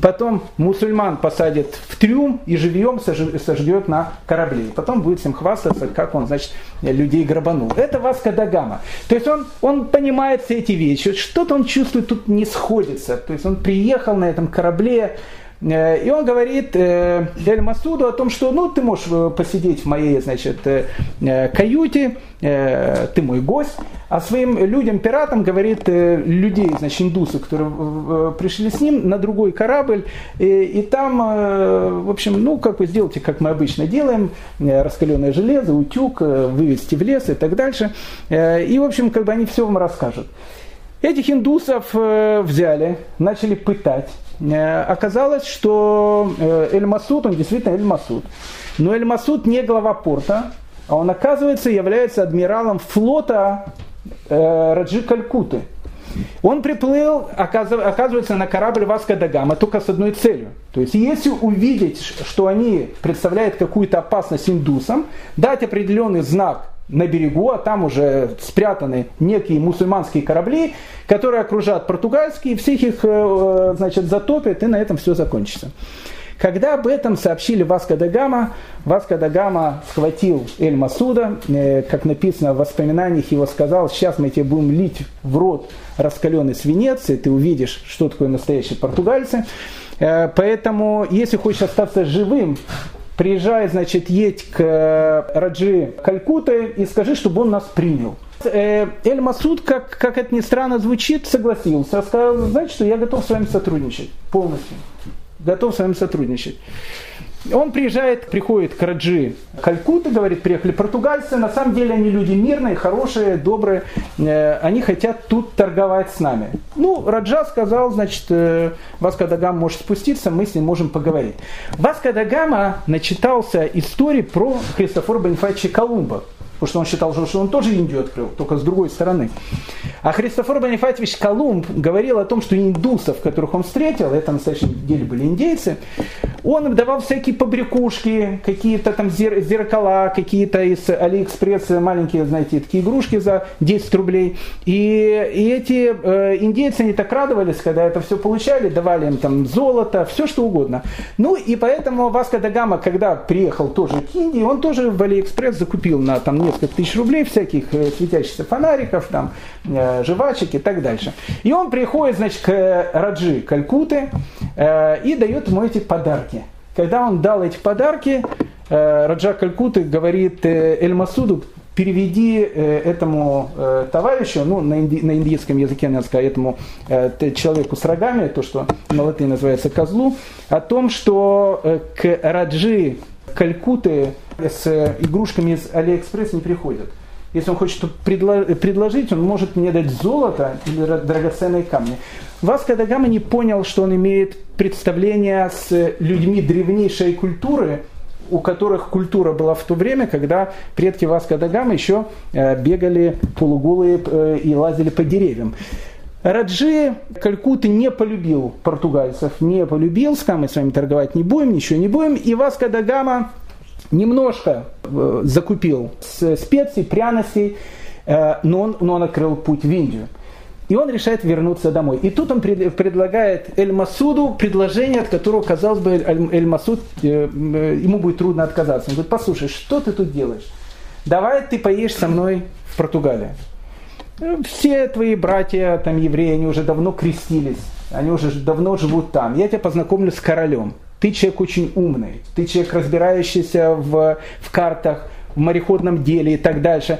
потом мусульман посадит в трюм и живьем сожжет на корабле. Потом будет всем хвастаться, как он, значит, людей грабанул. Это Васка Дагама. То есть он, он понимает все эти вещи. Что-то он чувствует, тут не сходится. То есть он приехал на этом корабле, и он говорит э, Эль Масуду о том, что ну, ты можешь э, посидеть в моей значит, каюте, ты мой гость, а своим людям, пиратам, говорит людей, значит, индусов, которые пришли с ним на другой корабль, и, и там, в общем, ну, как вы сделаете, как мы обычно делаем, раскаленное железо, утюг, вывести в лес и так дальше. И, в общем, как бы они все вам расскажут. Этих индусов взяли, начали пытать, Э, оказалось, что э, Эль-Масуд, он действительно Эль-Масуд. Но Эль-Масуд не глава порта, а он, оказывается, является адмиралом флота э, Раджи Калькуты. Он приплыл, оказывается, на корабль Васка Дагама только с одной целью. То есть, если увидеть, что они представляют какую-то опасность индусам, дать определенный знак на берегу, а там уже спрятаны некие мусульманские корабли, которые окружают португальские, всех их э, значит, затопят, и на этом все закончится. Когда об этом сообщили Васко да Гама, Васко да Гама схватил Эль Масуда, э, как написано в воспоминаниях его сказал, сейчас мы тебе будем лить в рот раскаленный свинец, и ты увидишь, что такое настоящие португальцы. Э, поэтому, если хочешь остаться живым, приезжай, значит, едь к э, Раджи Калькуты и скажи, чтобы он нас принял. Э, Эль Масуд, как, как это ни странно звучит, согласился. Сказал, знаете что, я готов с вами сотрудничать полностью. Готов с вами сотрудничать. Он приезжает, приходит к Раджи Калькуты, говорит, приехали португальцы, на самом деле они люди мирные, хорошие, добрые, э, они хотят тут торговать с нами. Ну, Раджа сказал, значит, э, Васко Дагам может спуститься, мы с ним можем поговорить. Васко Дагама начитался истории про Христофора Бонифача Колумба потому что он считал, что он тоже Индию открыл, только с другой стороны. А Христофор Бонифатьевич Колумб говорил о том, что индусов, которых он встретил, это на самом деле были индейцы, он давал всякие побрякушки, какие-то там зеркала, какие-то из Алиэкспресса маленькие, знаете, такие игрушки за 10 рублей. И, и эти э, индейцы, они так радовались, когда это все получали, давали им там золото, все что угодно. Ну и поэтому Васко да Гама, когда приехал тоже к Индии, он тоже в Алиэкспресс закупил на там несколько тысяч рублей всяких э, светящихся фонариков, там, э, жвачек и так дальше. И он приходит, значит, к Раджи Калькуты э, и дает ему эти подарки. Когда он дал эти подарки, Раджа Калькуты говорит Эль Масуду, переведи этому товарищу, ну, на, инди, на индийском языке, надо сказать, этому человеку с рогами, то, что на латыни называется козлу, о том, что к Раджи Калькуты с игрушками из Алиэкспресс не приходят. Если он хочет предложить, он может мне дать золото или драгоценные камни. Васко да Гама не понял, что он имеет представление с людьми древнейшей культуры, у которых культура была в то время, когда предки Васко да Гама еще э, бегали полуголые э, и лазили по деревьям. Раджи Калькуты не полюбил португальцев, не полюбил, с мы с вами торговать не будем, ничего не будем. И Васко да Гама немножко э, закупил специй, пряностей, э, но он, но он открыл путь в Индию. И он решает вернуться домой. И тут он предлагает Эль-Масуду предложение, от которого, казалось бы, Эль-Масуд, э, ему будет трудно отказаться. Он говорит, послушай, что ты тут делаешь? Давай ты поешь со мной в Португалии. Все твои братья, там, евреи, они уже давно крестились. Они уже давно живут там. Я тебя познакомлю с королем. Ты человек очень умный, ты человек, разбирающийся в, в картах, в мореходном деле и так дальше.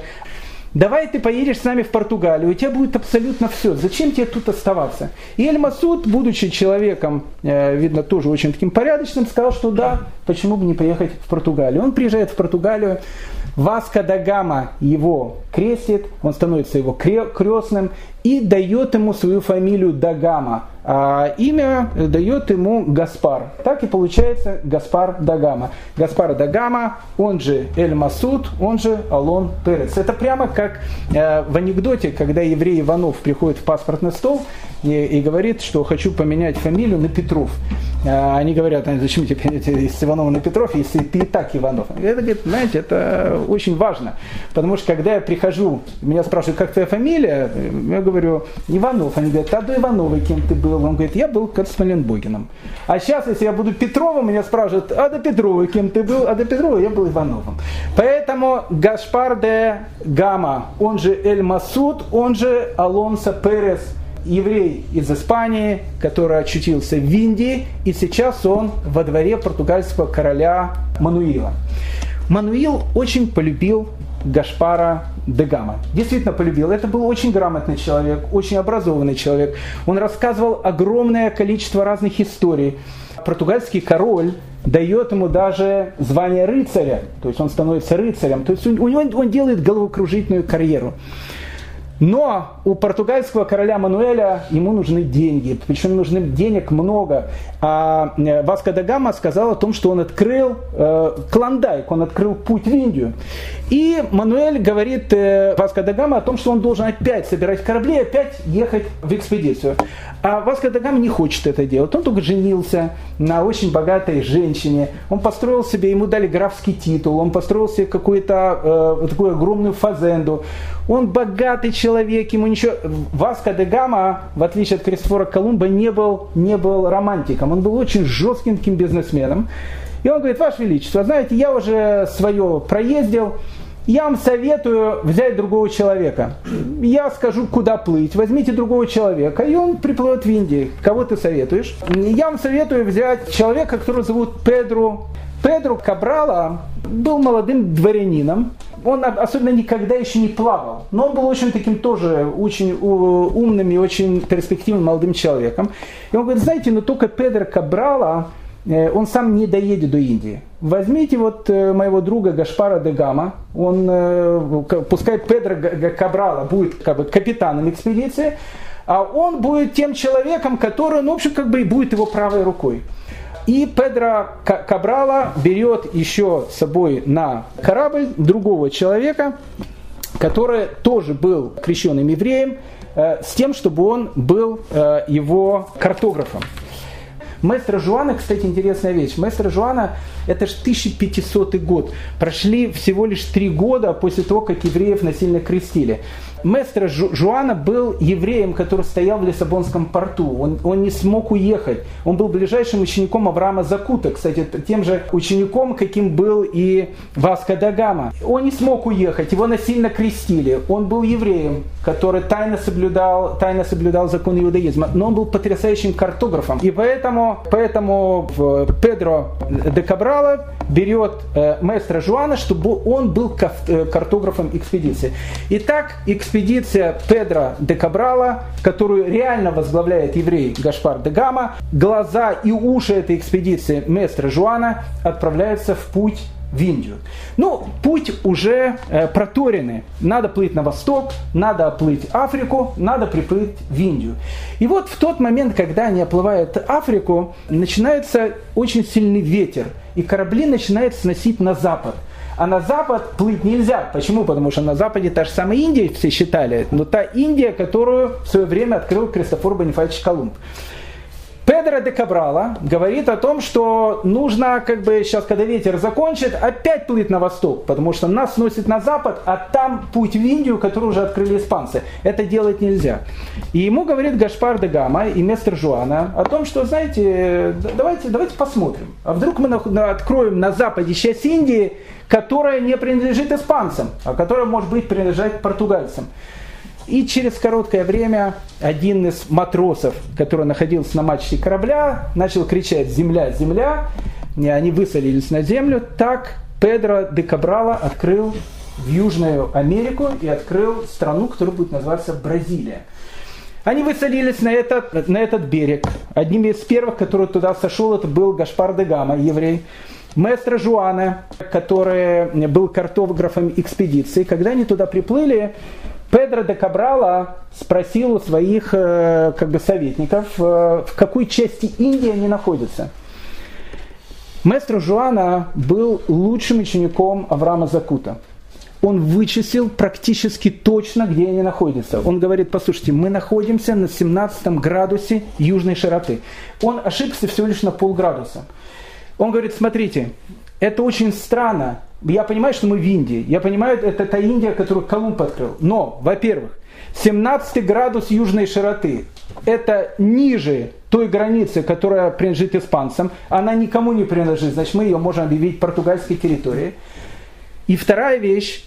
Давай ты поедешь с нами в Португалию, у тебя будет абсолютно все. Зачем тебе тут оставаться? И Эль Масуд, будучи человеком, э, видно, тоже очень таким порядочным, сказал, что да, почему бы не поехать в Португалию. Он приезжает в Португалию, Васка да Гама его крестит, он становится его крестным, и дает ему свою фамилию Дагама. А имя дает ему Гаспар. Так и получается Гаспар Дагама. Гаспар Дагама, он же Эль Масуд, он же Алон Перец. Это прямо как э, в анекдоте, когда еврей Иванов приходит в паспортный стол и, и говорит, что хочу поменять фамилию на Петров. А они говорят, «А зачем тебе менять из Иванова на Петров, если ты и так Иванов? Это, знаете, это очень важно. Потому что когда я прихожу, меня спрашивают, как твоя фамилия, я говорю, Иванов. Они говорят, а до Иванова кем ты был? Он говорит, я был Смоленбогином. А сейчас, если я буду Петровым, меня спрашивают, а до Петрова кем ты был? А до Петрова я был Ивановым. Поэтому Гашпар де Гама, он же Эль Масуд, он же Алонсо Перес, еврей из Испании, который очутился в Индии, и сейчас он во дворе португальского короля Мануила. Мануил очень полюбил Гашпара де Гама. Действительно полюбил. Это был очень грамотный человек, очень образованный человек. Он рассказывал огромное количество разных историй. Португальский король дает ему даже звание рыцаря, то есть он становится рыцарем, то есть у него он делает головокружительную карьеру. Но у португальского короля Мануэля ему нужны деньги, причем нужны денег много. А э, Васко да Гама сказал о том, что он открыл э, Клондайк, он открыл путь в Индию. И Мануэль говорит э, Васко да Гама о том, что он должен опять собирать корабли опять ехать в экспедицию. А Васко да Гама не хочет это делать. Он только женился на очень богатой женщине. Он построил себе, ему дали графский титул, он построил себе какую-то э, такую огромную фазенду. Он богатый человек, ему ничего... Васко де Гама, в отличие от Кристофора Колумба, не был, не был романтиком. Он был очень жестким таким бизнесменом. И он говорит, Ваше Величество, знаете, я уже свое проездил, я вам советую взять другого человека. Я скажу, куда плыть. Возьмите другого человека, и он приплывет в Индию. Кого ты советуешь? Я вам советую взять человека, которого зовут Педро. Педро Кабрала был молодым дворянином, он особенно никогда еще не плавал, но он был очень таким тоже очень умным и очень перспективным молодым человеком. И он говорит, знаете, но только Педро Кабрала, э, он сам не доедет до Индии. Возьмите вот э, моего друга Гашпара де Гама, он, э, пускай Педро Кабрала будет как бы капитаном экспедиции, а он будет тем человеком, который, ну, в общем, как бы и будет его правой рукой. И Педро Кабрала берет еще с собой на корабль другого человека, который тоже был крещенным евреем, э, с тем, чтобы он был э, его картографом. Маэстро Жуана, кстати, интересная вещь. Маэстро Жуана – это же 1500 год. Прошли всего лишь три года после того, как евреев насильно крестили. Местро Жуана был евреем, который стоял в Лиссабонском порту. Он, он не смог уехать. Он был ближайшим учеником Авраама Закута, кстати, тем же учеником, каким был и Васко да Гама. Он не смог уехать, его насильно крестили. Он был евреем, который тайно соблюдал, тайно соблюдал закон иудаизма, но он был потрясающим картографом. И поэтому, поэтому Педро де Кабрала берет э, маэстро Жуана, чтобы он был э, картографом экспедиции. Итак, экспедиция Педро де Кабрала, которую реально возглавляет еврей Гашпар де Гама, глаза и уши этой экспедиции Местра Жуана отправляются в путь в Индию. Ну, путь уже э, проторенный. Надо плыть на восток, надо оплыть Африку, надо приплыть в Индию. И вот в тот момент, когда они оплывают Африку, начинается очень сильный ветер, и корабли начинают сносить на запад а на запад плыть нельзя. Почему? Потому что на западе та же самая Индия, все считали, но та Индия, которую в свое время открыл Кристофор Бонифальевич Колумб. Педро де Кабрала говорит о том, что нужно, как бы сейчас, когда ветер закончит, опять плыть на восток, потому что нас носит на запад, а там путь в Индию, который уже открыли испанцы. Это делать нельзя. И ему говорит Гашпар де Гама и мистер Жуана о том, что, знаете, давайте, давайте посмотрим. А вдруг мы откроем на западе часть Индии, которая не принадлежит испанцам, а которая, может быть, принадлежать португальцам. И через короткое время один из матросов, который находился на мачте корабля, начал кричать «Земля, земля!» и Они высадились на землю. Так Педро де Кабрала открыл в Южную Америку и открыл страну, которая будет называться Бразилия. Они высадились на этот, на этот берег. Одним из первых, который туда сошел, это был Гашпар де Гама, еврей. Маэстро Жуана, который был картографом экспедиции, когда они туда приплыли, Педро де Кабрала спросил у своих э, как бы, советников, э, в какой части Индии они находятся. Маэстро Жуана был лучшим учеником Авраама Закута. Он вычислил практически точно, где они находятся. Он говорит, послушайте, мы находимся на 17 градусе южной широты. Он ошибся всего лишь на полградуса. Он говорит, смотрите, это очень странно. Я понимаю, что мы в Индии. Я понимаю, это та Индия, которую Колумб открыл. Но, во-первых, 17 градус южной широты – это ниже той границы, которая принадлежит испанцам. Она никому не принадлежит, значит, мы ее можем объявить португальской территорией. И вторая вещь,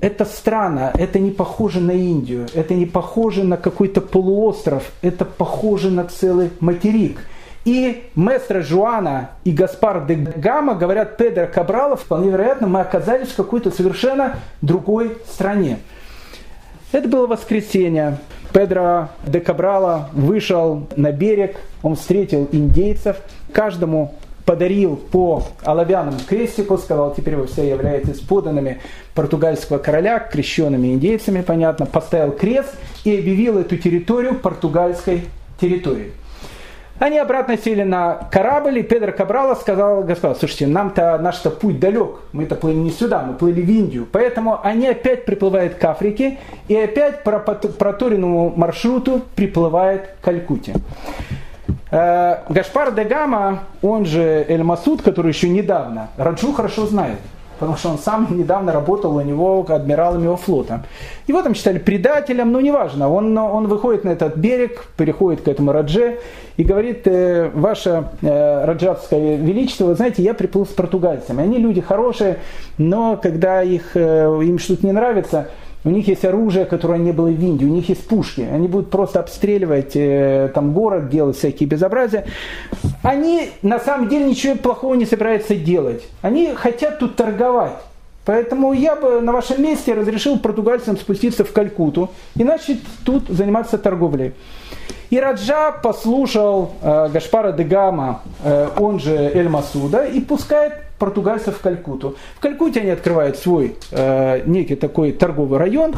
это страна, это не похоже на Индию, это не похоже на какой-то полуостров, это похоже на целый материк – и Местро Жуана и Гаспар де Гама говорят Педро Кабрала, вполне вероятно, мы оказались в какой-то совершенно другой стране. Это было воскресенье. Педро де Кабрала вышел на берег, он встретил индейцев, каждому подарил по оловянному крестику, сказал, теперь вы все являетесь поданными португальского короля, крещенными индейцами, понятно, поставил крест и объявил эту территорию португальской территорией. Они обратно сели на корабль, и Педро Кабрала сказал, господа, слушайте, нам-то наш-то путь далек, мы-то плыли не сюда, мы плыли в Индию. Поэтому они опять приплывают к Африке, и опять по проторенному маршруту приплывает к Калькутте. Э, Гашпар де Гама, он же Эль Масуд, который еще недавно, Раджу хорошо знает потому что он сам недавно работал у него адмиралом его флота. Его там считали предателем, но неважно. Он, он выходит на этот берег, переходит к этому Радже и говорит, э, ваше э, раджатское величество, вы знаете, я приплыл с португальцами. Они люди хорошие, но когда их, э, им что-то не нравится, у них есть оружие, которое не было в Индии, у них есть пушки. Они будут просто обстреливать э, там город, делать всякие безобразия. Они на самом деле ничего плохого не собираются делать. Они хотят тут торговать. Поэтому я бы на вашем месте разрешил португальцам спуститься в Калькуту и начать тут заниматься торговлей. И Раджа послушал э, Гашпара де Гама, э, он же Эль Масуда, и пускает португальцев в Калькуту. В Калькуте они открывают свой э, некий такой торговый район,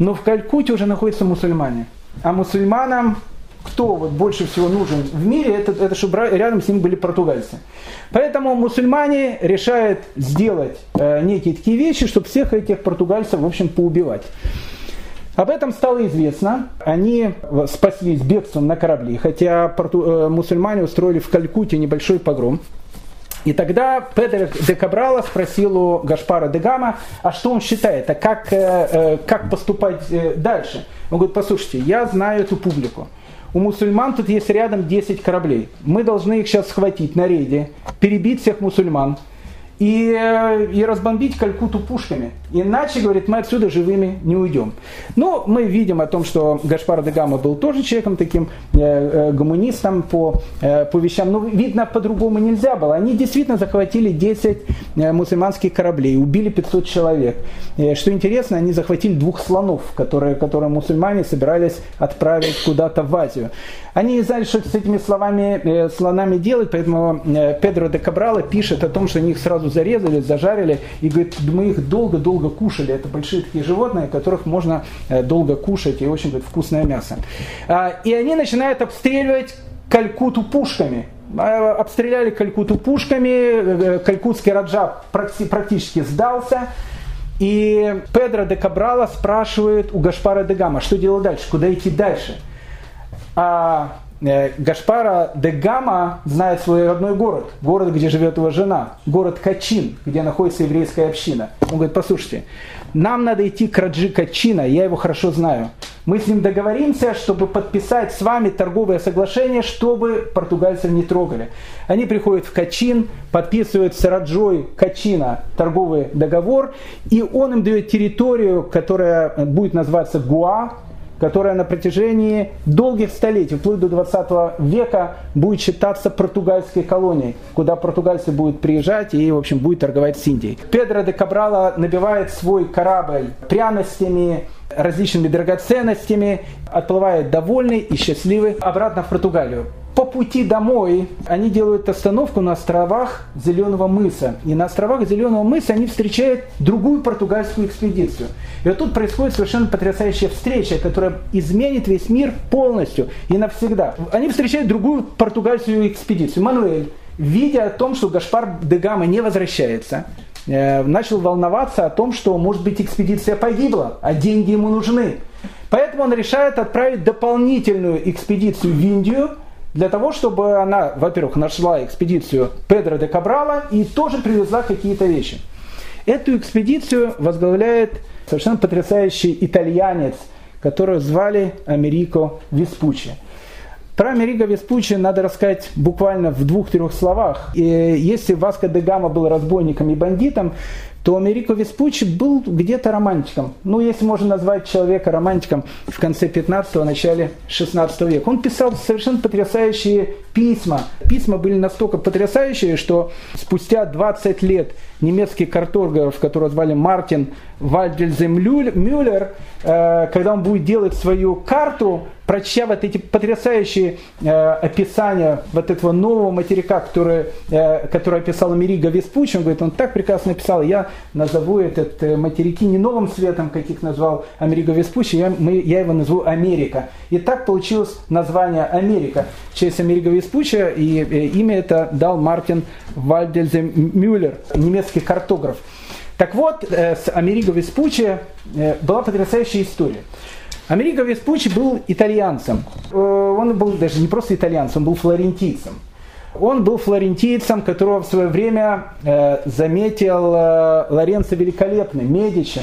но в Калькуте уже находятся мусульмане. А мусульманам кто вот больше всего нужен в мире, это, это чтобы рядом с ним были португальцы. Поэтому мусульмане решают сделать э, некие такие вещи, чтобы всех этих португальцев, в общем, поубивать. Об этом стало известно. Они спаслись бегством на корабле, хотя порту, э, мусульмане устроили в Калькутте небольшой погром. И тогда Педро де Кабрала спросил у Гашпара де Гама, а что он считает, а как, э, э, как поступать э, дальше. Он говорит, послушайте, я знаю эту публику. У мусульман тут есть рядом 10 кораблей. Мы должны их сейчас схватить на рейде, перебить всех мусульман, и, э, и разбомбить Калькуту пушками. Иначе, говорит, мы отсюда живыми не уйдем. Но мы видим о том, что Гашпар де Гама был тоже человеком таким э, э, гуманистом по, э, по вещам. Но видно, по-другому нельзя было. Они действительно захватили 10 э, мусульманских кораблей, убили 500 человек. Э, что интересно, они захватили двух слонов, которые, которые мусульмане собирались отправить куда-то в Азию. Они не знали, что с этими словами, э, слонами делать, поэтому э, Педро де Кабрала пишет о том, что они их сразу зарезали, зажарили, и говорит, мы их долго-долго кушали. Это большие такие животные, которых можно э, долго кушать, и очень говорит, вкусное мясо. А, и они начинают обстреливать Калькуту пушками. А, обстреляли Калькуту пушками, Калькутский Раджа практически сдался. И Педро де Кабрала спрашивает у Гашпара де Гама, что делать дальше, куда идти дальше – а э, Гашпара де Гама знает свой родной город, город, где живет его жена, город Качин, где находится еврейская община. Он говорит, послушайте, нам надо идти к Раджи Качина, я его хорошо знаю. Мы с ним договоримся, чтобы подписать с вами торговое соглашение, чтобы португальцев не трогали. Они приходят в Качин, подписывают с Раджой Качина торговый договор, и он им дает территорию, которая будет называться Гуа, которая на протяжении долгих столетий, вплоть до 20 века, будет считаться португальской колонией, куда португальцы будут приезжать и, в общем, будет торговать с Индией. Педро де Кабрала набивает свой корабль пряностями, различными драгоценностями, отплывает довольный и счастливый обратно в Португалию. По пути домой они делают остановку на островах Зеленого мыса. И на островах Зеленого мыса они встречают другую португальскую экспедицию. И вот тут происходит совершенно потрясающая встреча, которая изменит весь мир полностью и навсегда. Они встречают другую португальскую экспедицию. Мануэль, видя о том, что Гаспар де Гама не возвращается, э, начал волноваться о том, что, может быть, экспедиция погибла, а деньги ему нужны. Поэтому он решает отправить дополнительную экспедицию в Индию, для того, чтобы она, во-первых, нашла экспедицию Педро де Кабрала и тоже привезла какие-то вещи. Эту экспедицию возглавляет совершенно потрясающий итальянец, которого звали Америко Веспуччи. Про Америго Веспуччи надо рассказать буквально в двух-трех словах. И если Васко де Гама был разбойником и бандитом, то Америко Веспуччи был где-то романтиком. Ну, если можно назвать человека романтиком в конце 15-го, начале 16 века. Он писал совершенно потрясающие письма. Письма были настолько потрясающие, что спустя 20 лет немецкий картограф, которого звали Мартин Вальдельзем Мюллер, э, когда он будет делать свою карту, прочтя вот эти потрясающие э, описания вот этого нового материка, который, э, который описал Америго Веспуччи, он говорит, он так прекрасно написал, я назову этот материки не новым светом, каких назвал Америго Веспуччи, я, мы, я его назову Америка. И так получилось название Америка в честь Америго Веспуччи, и имя это дал Мартин Вальдельзем Мюллер, немецкий картограф. Так вот, э, с Америго Веспуччи э, была потрясающая история. Америго Веспуччи был итальянцем. Э, он был даже не просто итальянцем, он был флорентийцем. Он был флорентийцем, которого в свое время заметил Лоренцо Великолепный, Медичи,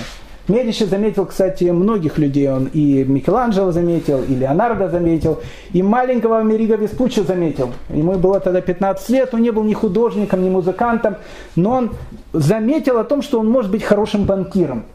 Медичи заметил, кстати, многих людей. Он и Микеланджело заметил, и Леонардо заметил, и маленького Америго Веспуччо заметил. Ему было тогда 15 лет, он не был ни художником, ни музыкантом, но он заметил о том, что он может быть хорошим банкиром.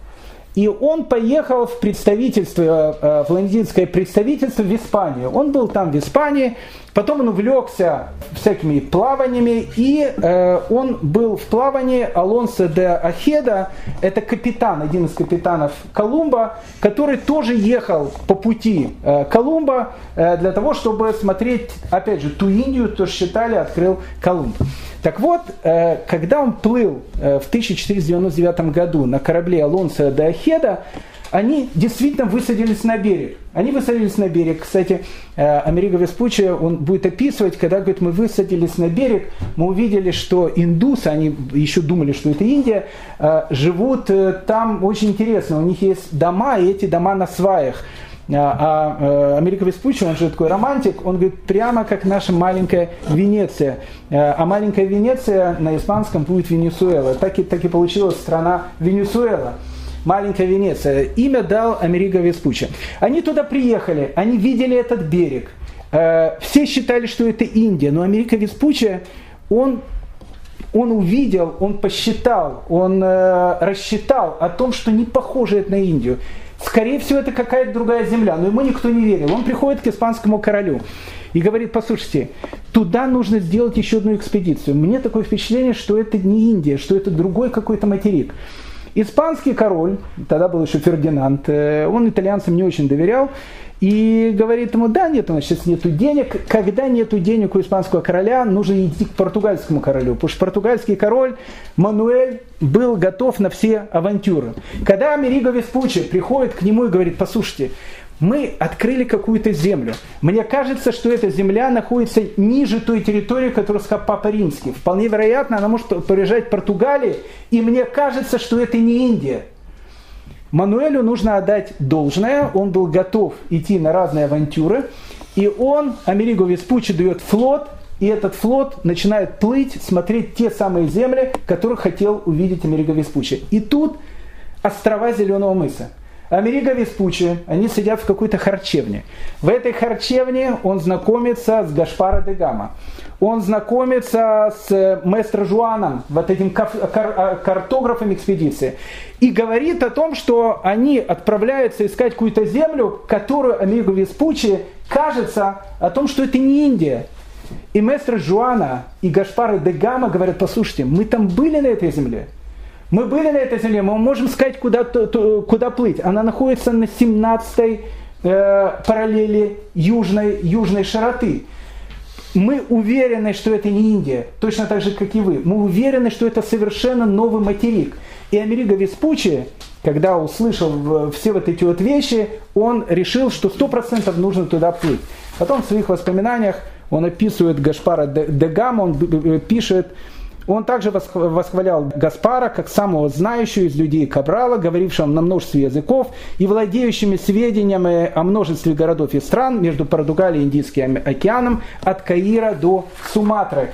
И он поехал в представительство, э, в лондинское представительство в Испанию. Он был там в Испании, потом он увлекся всякими плаваниями, и э, он был в плавании Алонсо де Ахеда, это капитан, один из капитанов Колумба, который тоже ехал по пути э, Колумба э, для того, чтобы смотреть, опять же, ту Индию, то считали, открыл Колумб. Так вот, э, когда он плыл э, в 1499 году на корабле Алонсо де Ахеда, они действительно высадились на берег. Они высадились на берег. Кстати, э, Америго Веспуччи, он будет описывать, когда говорит, мы высадились на берег, мы увидели, что индусы, они еще думали, что это Индия, живут там очень интересно. У них есть дома, и эти дома на сваях. А, а Америка Веспуччи, он же такой романтик, он говорит, прямо как наша маленькая Венеция. А маленькая Венеция на испанском будет Венесуэла. Так и, так и получилась страна Венесуэла. Маленькая Венеция. Имя дал Америка Веспуччи. Они туда приехали, они видели этот берег. Все считали, что это Индия, но Америка Веспуччи, он он увидел, он посчитал, он э, рассчитал о том, что не похоже это на Индию. Скорее всего, это какая-то другая земля, но ему никто не верил. Он приходит к испанскому королю и говорит, послушайте, туда нужно сделать еще одну экспедицию. Мне такое впечатление, что это не Индия, что это другой какой-то материк. Испанский король, тогда был еще Фердинанд, э, он итальянцам не очень доверял, и говорит ему, да, нет, у нас сейчас нету денег. Когда нету денег у испанского короля, нужно идти к португальскому королю. Потому что португальский король Мануэль был готов на все авантюры. Когда Америго Веспуччи приходит к нему и говорит, послушайте, мы открыли какую-то землю. Мне кажется, что эта земля находится ниже той территории, которую сказал Папа Римский. Вполне вероятно, она может приезжать Португалии, и мне кажется, что это не Индия. Мануэлю нужно отдать должное, он был готов идти на разные авантюры, и он, Америго Веспуччи, дает флот, и этот флот начинает плыть, смотреть те самые земли, которые хотел увидеть Америго Веспуччи. И тут острова Зеленого мыса. Америго Веспуччи, они сидят в какой-то харчевне. В этой харчевне он знакомится с Гашпаро де Гама он знакомится с э, маэстро Жуаном, вот этим э, картографом экспедиции, и говорит о том, что они отправляются искать какую-то землю, которую Амиго Веспуччи кажется о том, что это не Индия. И маэстро Жуана и Гашпары де Гама говорят, послушайте, мы там были на этой земле, мы были на этой земле, мы можем сказать, куда, куда плыть. Она находится на 17-й э, параллели южной, южной широты. мы уверены, что это не Индия, точно так же, как и вы. Мы уверены, что это совершенно новый материк. И Америго Веспуччи, когда услышал все вот эти вот вещи, он решил, что сто процентов нужно туда плыть. Потом в своих воспоминаниях он описывает Гашпара де Гама, он пишет, он также восхвалял Гаспара как самого знающего из людей Кабрала, говорившего на множестве языков и владеющими сведениями о множестве городов и стран между Португалией и Индийским океаном от Каира до Суматры.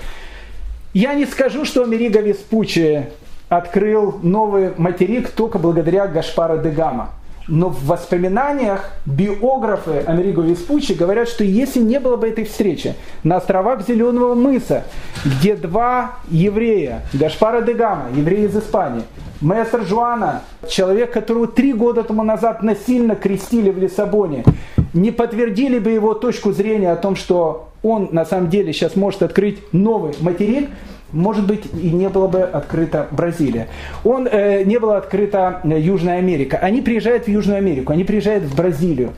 Я не скажу, что Америго Веспуччи открыл новый материк только благодаря Гашпара де Гама. Но в воспоминаниях биографы Америго Веспуччи говорят, что если не было бы этой встречи на островах Зеленого мыса, где два еврея, Гашпара де Гама, еврей из Испании, Мессер Жуана, человек, которого три года тому назад насильно крестили в Лиссабоне, не подтвердили бы его точку зрения о том, что он на самом деле сейчас может открыть новый материк, может быть, и не было бы открыта Бразилия. Он, э, не была открыта э, Южная Америка. Они приезжают в Южную Америку, они приезжают в Бразилию.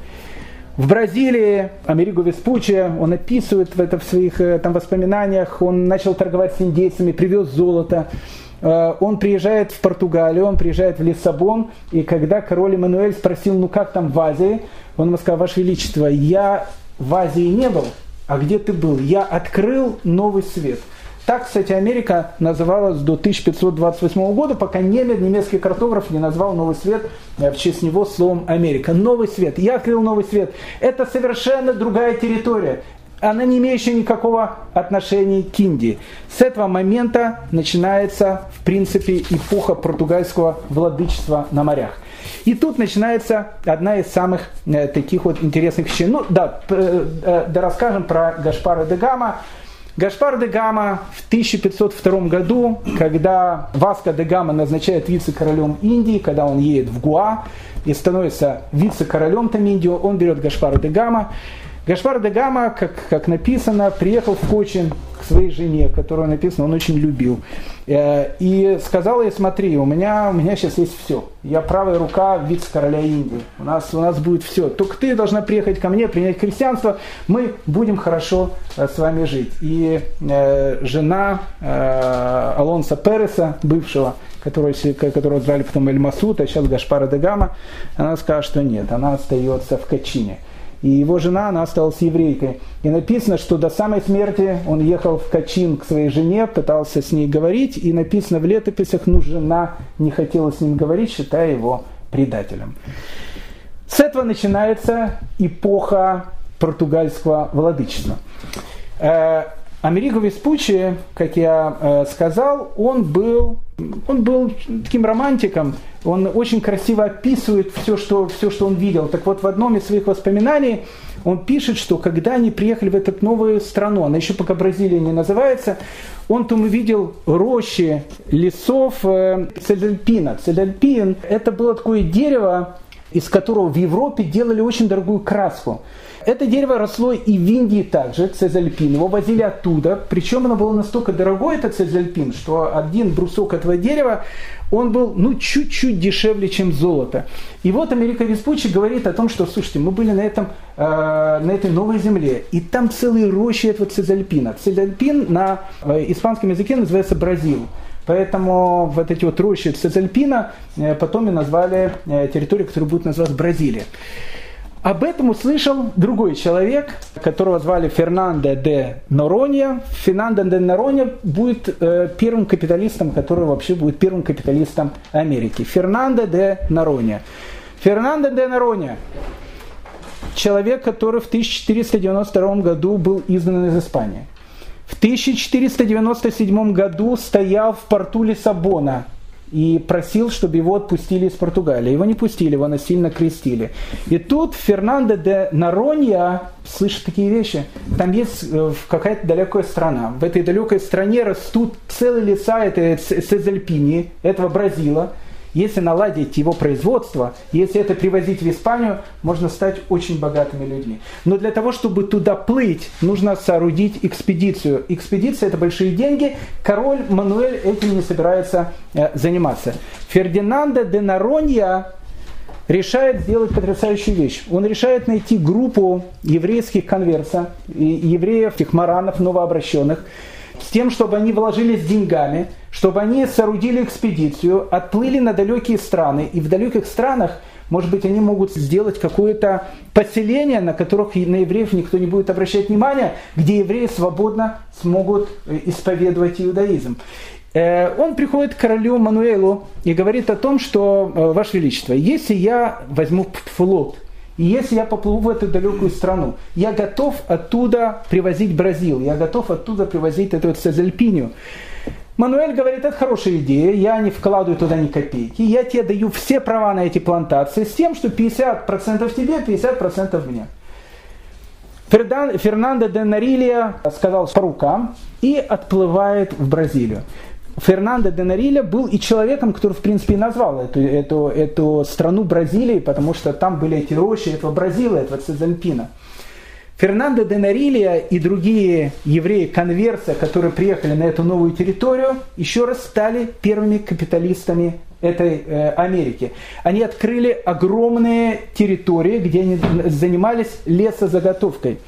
В Бразилии Америго Веспуччи, он описывает это в своих э, там, воспоминаниях, он начал торговать с индейцами, привез золото. Э, он приезжает в Португалию, он приезжает в Лиссабон, и когда король Эммануэль спросил, ну как там в Азии, он ему сказал, Ваше Величество, я в Азии не был, а где ты был? Я открыл новый свет – так, кстати, Америка называлась до 1528 года, пока немец, немецкий картограф не назвал Новый Свет э, в честь него словом Америка. Новый свет. Я открыл Новый Свет. Это совершенно другая территория. Она не имеющая никакого отношения к Индии. С этого момента начинается, в принципе, эпоха португальского владычества на морях. И тут начинается одна из самых э, таких вот интересных вещей. Ну да, э, э, да расскажем про Гашпара де Гама. Гашпар де Гама в 1502 году, когда Васко де Гама назначает вице-королем Индии, когда он едет в Гуа и становится вице-королем там Индии, он берет Гашпара де Гама. Гашпар де Гама, как, как написано, приехал в Кочин к своей жене, которую написано, он очень любил. Э, и сказал ей, смотри, у меня, у меня сейчас есть все. Я правая рука вице-короля Индии. У нас, у нас будет все. Только ты должна приехать ко мне, принять христианство. Мы будем хорошо э, с вами жить. И э, жена Алонса Переса, бывшего, которого, которого звали потом Эль Масуд, а сейчас Гашпара де Гама, она сказала, что нет, она остается в Качине. И его жена, она осталась еврейкой. И написано, что до самой смерти он ехал в Качин к своей жене, пытался с ней говорить. И написано в летописях, ну, жена не хотела с ним говорить, считая его предателем. С этого начинается эпоха португальского владычества. Э, Америго Веспуччи, как я э, сказал, он был, он был таким романтиком, он очень красиво описывает все что, все, что он видел. Так вот, в одном из своих воспоминаний он пишет, что когда они приехали в эту новую страну, она еще пока Бразилия не называется, он там увидел рощи лесов э, цедальпина. Цедальпин – это было такое дерево, из которого в Европе делали очень дорогую краску. Это дерево росло и в Индии также, цезальпин. Его возили оттуда. Причем оно было настолько дорогое, это цезальпин, что один брусок этого дерева, он был ну, чуть-чуть дешевле, чем золото. И вот Америка Веспуччи говорит о том, что, слушайте, мы были на, этом, э, на этой новой земле, и там целые рощи этого цезальпина. Цезальпин на э, испанском языке называется бразил. Поэтому вот эти вот рощи Цезальпина э, потом и назвали э, территорию, которая будет называться Бразилия. Об этом услышал другой человек, которого звали Фернандо де Норонья. Фернандо де Норонья будет э, первым капиталистом, который вообще будет первым капиталистом Америки. Фернандо де Норонья. Фернандо де Норонья человек, который в 1492 году был изгнан из Испании. В 1497 году стоял в порту Лиссабона и просил, чтобы его отпустили из Португалии. Его не пустили, его насильно крестили. И тут Фернандо де Наронья слышит такие вещи. Там есть э, какая-то далекая страна. В этой далекой стране растут целые леса этой Сезальпини, этого Бразила. Если наладить его производство, если это привозить в Испанию, можно стать очень богатыми людьми. Но для того, чтобы туда плыть, нужно соорудить экспедицию. Экспедиция – это большие деньги. Король Мануэль этим не собирается э, заниматься. Фердинандо де Наронья решает сделать потрясающую вещь. Он решает найти группу еврейских конверса, евреев, тех маранов новообращенных, с тем, чтобы они вложились деньгами, чтобы они соорудили экспедицию, отплыли на далекие страны, и в далеких странах может быть, они могут сделать какое-то поселение, на которых на евреев никто не будет обращать внимания, где евреи свободно смогут э, исповедовать иудаизм. Э, он приходит к королю Мануэлу и говорит о том, что, э, Ваше Величество, если я возьму флот, и если я поплыву в эту далекую страну, я готов оттуда привозить Бразил, я готов оттуда привозить эту вот Сезельпинию. Мануэль говорит, это хорошая идея, я не вкладываю туда ни копейки, я тебе даю все права на эти плантации с тем, что 50% тебе, 50% мне. Фернандо де Нарилья сказал по рукам и отплывает в Бразилию. Фернандо де Нарилья был и человеком, который, в принципе, и назвал эту, эту, эту страну Бразилией, потому что там были эти рощи этого Бразила, этого Цезальпина. Фернандо де Нарилья и другие евреи-конверсы, которые приехали на эту новую территорию, еще раз стали первыми капиталистами этой э, Америки. Они открыли огромные территории, где они занимались лесозаготовкой.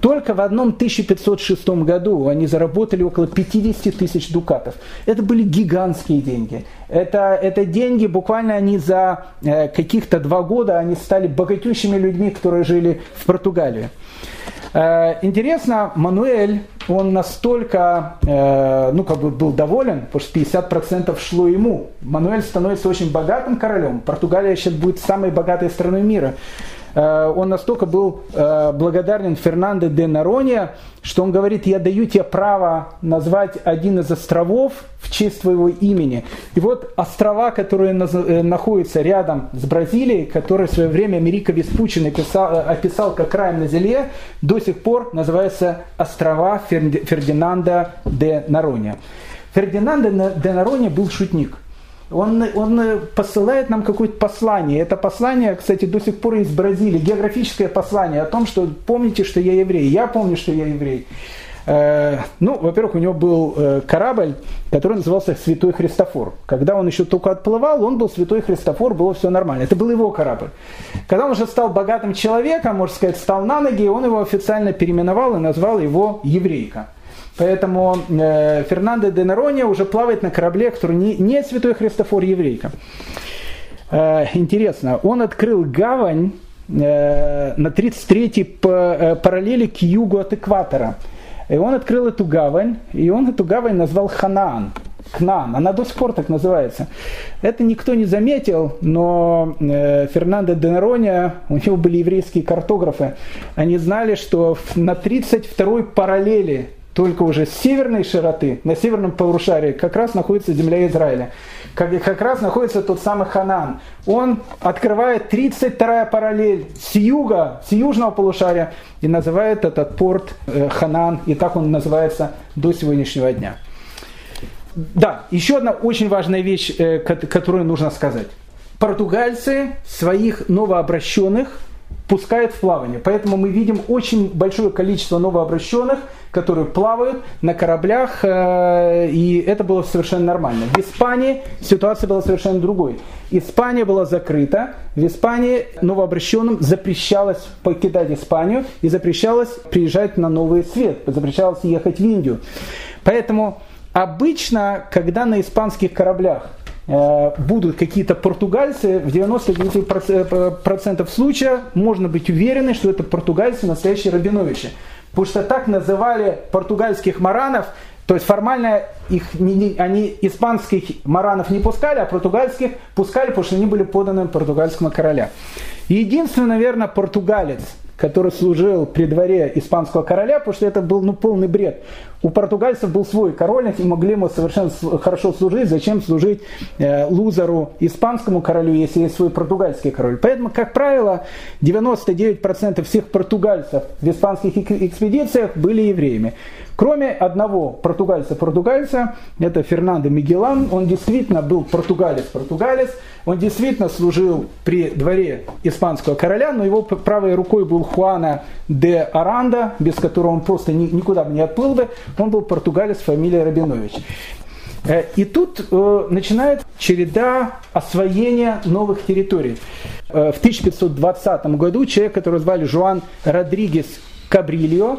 Только в одном 1506 году они заработали около 50 тысяч дукатов. Это были гигантские деньги. Это, это деньги, буквально они за э, каких-то два года они стали богатющими людьми, которые жили в Португалии. Э, интересно, Мануэль, он настолько, э, ну, как бы был доволен, потому что 50% шло ему. Мануэль становится очень богатым королем. Португалия сейчас будет самой богатой страной мира. Э, он настолько был э, благодарен Фернандо де Нарония, что он говорит, я даю тебе право назвать один из островов в честь твоего имени. И вот острова, которые э, находятся рядом с Бразилией, которые в свое время Америка Веспучин описал, описал как рай на земле, до сих пор называются острова Фердинанда де Нарония. Фердинандо де Нарония был шутник – он, он э, посылает нам какое-то послание. Это послание, кстати, до сих пор из Бразилии. Географическое послание о том, что помните, что я еврей. Я помню, что я еврей. Э, ну, во-первых, у него был э, корабль, который назывался Святой Христофор. Когда он еще только отплывал, он был Святой Христофор, было все нормально. Это был его корабль. Когда он уже стал богатым человеком, можно сказать, стал на ноги, он его официально переименовал и назвал его еврейка. Поэтому э, Фернандо де Нерония уже плавает на корабле, который не, не святой Христофор еврейка. Э, интересно, он открыл гавань э, на 33-й э, параллели к югу от экватора. И он открыл эту гавань, и он эту гавань назвал Ханаан. Кнан, она до сих пор так называется. Это никто не заметил, но э, Фернандо де Нерония, у него были еврейские картографы, они знали, что на 32-й параллели только уже с северной широты, на северном полушарии, как раз находится земля Израиля. Как, как раз находится тот самый Ханан. Он открывает 32-я параллель с юга, с южного полушария и называет этот порт э, Ханан, и так он называется до сегодняшнего дня. Да, еще одна очень важная вещь, э, которую нужно сказать. Португальцы своих новообращенных пускают в плавание. Поэтому мы видим очень большое количество новообращенных, которые плавают на кораблях, э, и это было совершенно нормально. В Испании ситуация была совершенно другой. Испания была закрыта, в Испании новообращенным запрещалось покидать Испанию и запрещалось приезжать на новый свет, запрещалось ехать в Индию. Поэтому обычно, когда на испанских кораблях будут какие-то португальцы, в 99% случаев можно быть уверены, что это португальцы настоящие Рабиновичи. Потому что так называли португальских маранов, то есть формально их, они испанских маранов не пускали, а португальских пускали, потому что они были поданы португальскому короля. Единственный, наверное, португалец, который служил при дворе испанского короля, потому что это был ну, полный бред. У португальцев был свой король, они могли ему совершенно хорошо служить. Зачем служить э, лузеру испанскому королю, если есть свой португальский король? Поэтому, как правило, 99% всех португальцев в испанских экспедициях были евреями. Кроме одного португальца-португальца, это Фернандо Мигелан, он действительно был португалец-португалец, он действительно служил при дворе испанского короля, но его правой рукой был Хуана де Аранда, без которого он просто никуда бы не отплыл бы, он был португалец фамилия Рабинович. Э, и тут э, начинает череда освоения новых территорий. Э, в 1520 году человек, которого звали Жуан Родригес Кабрильо,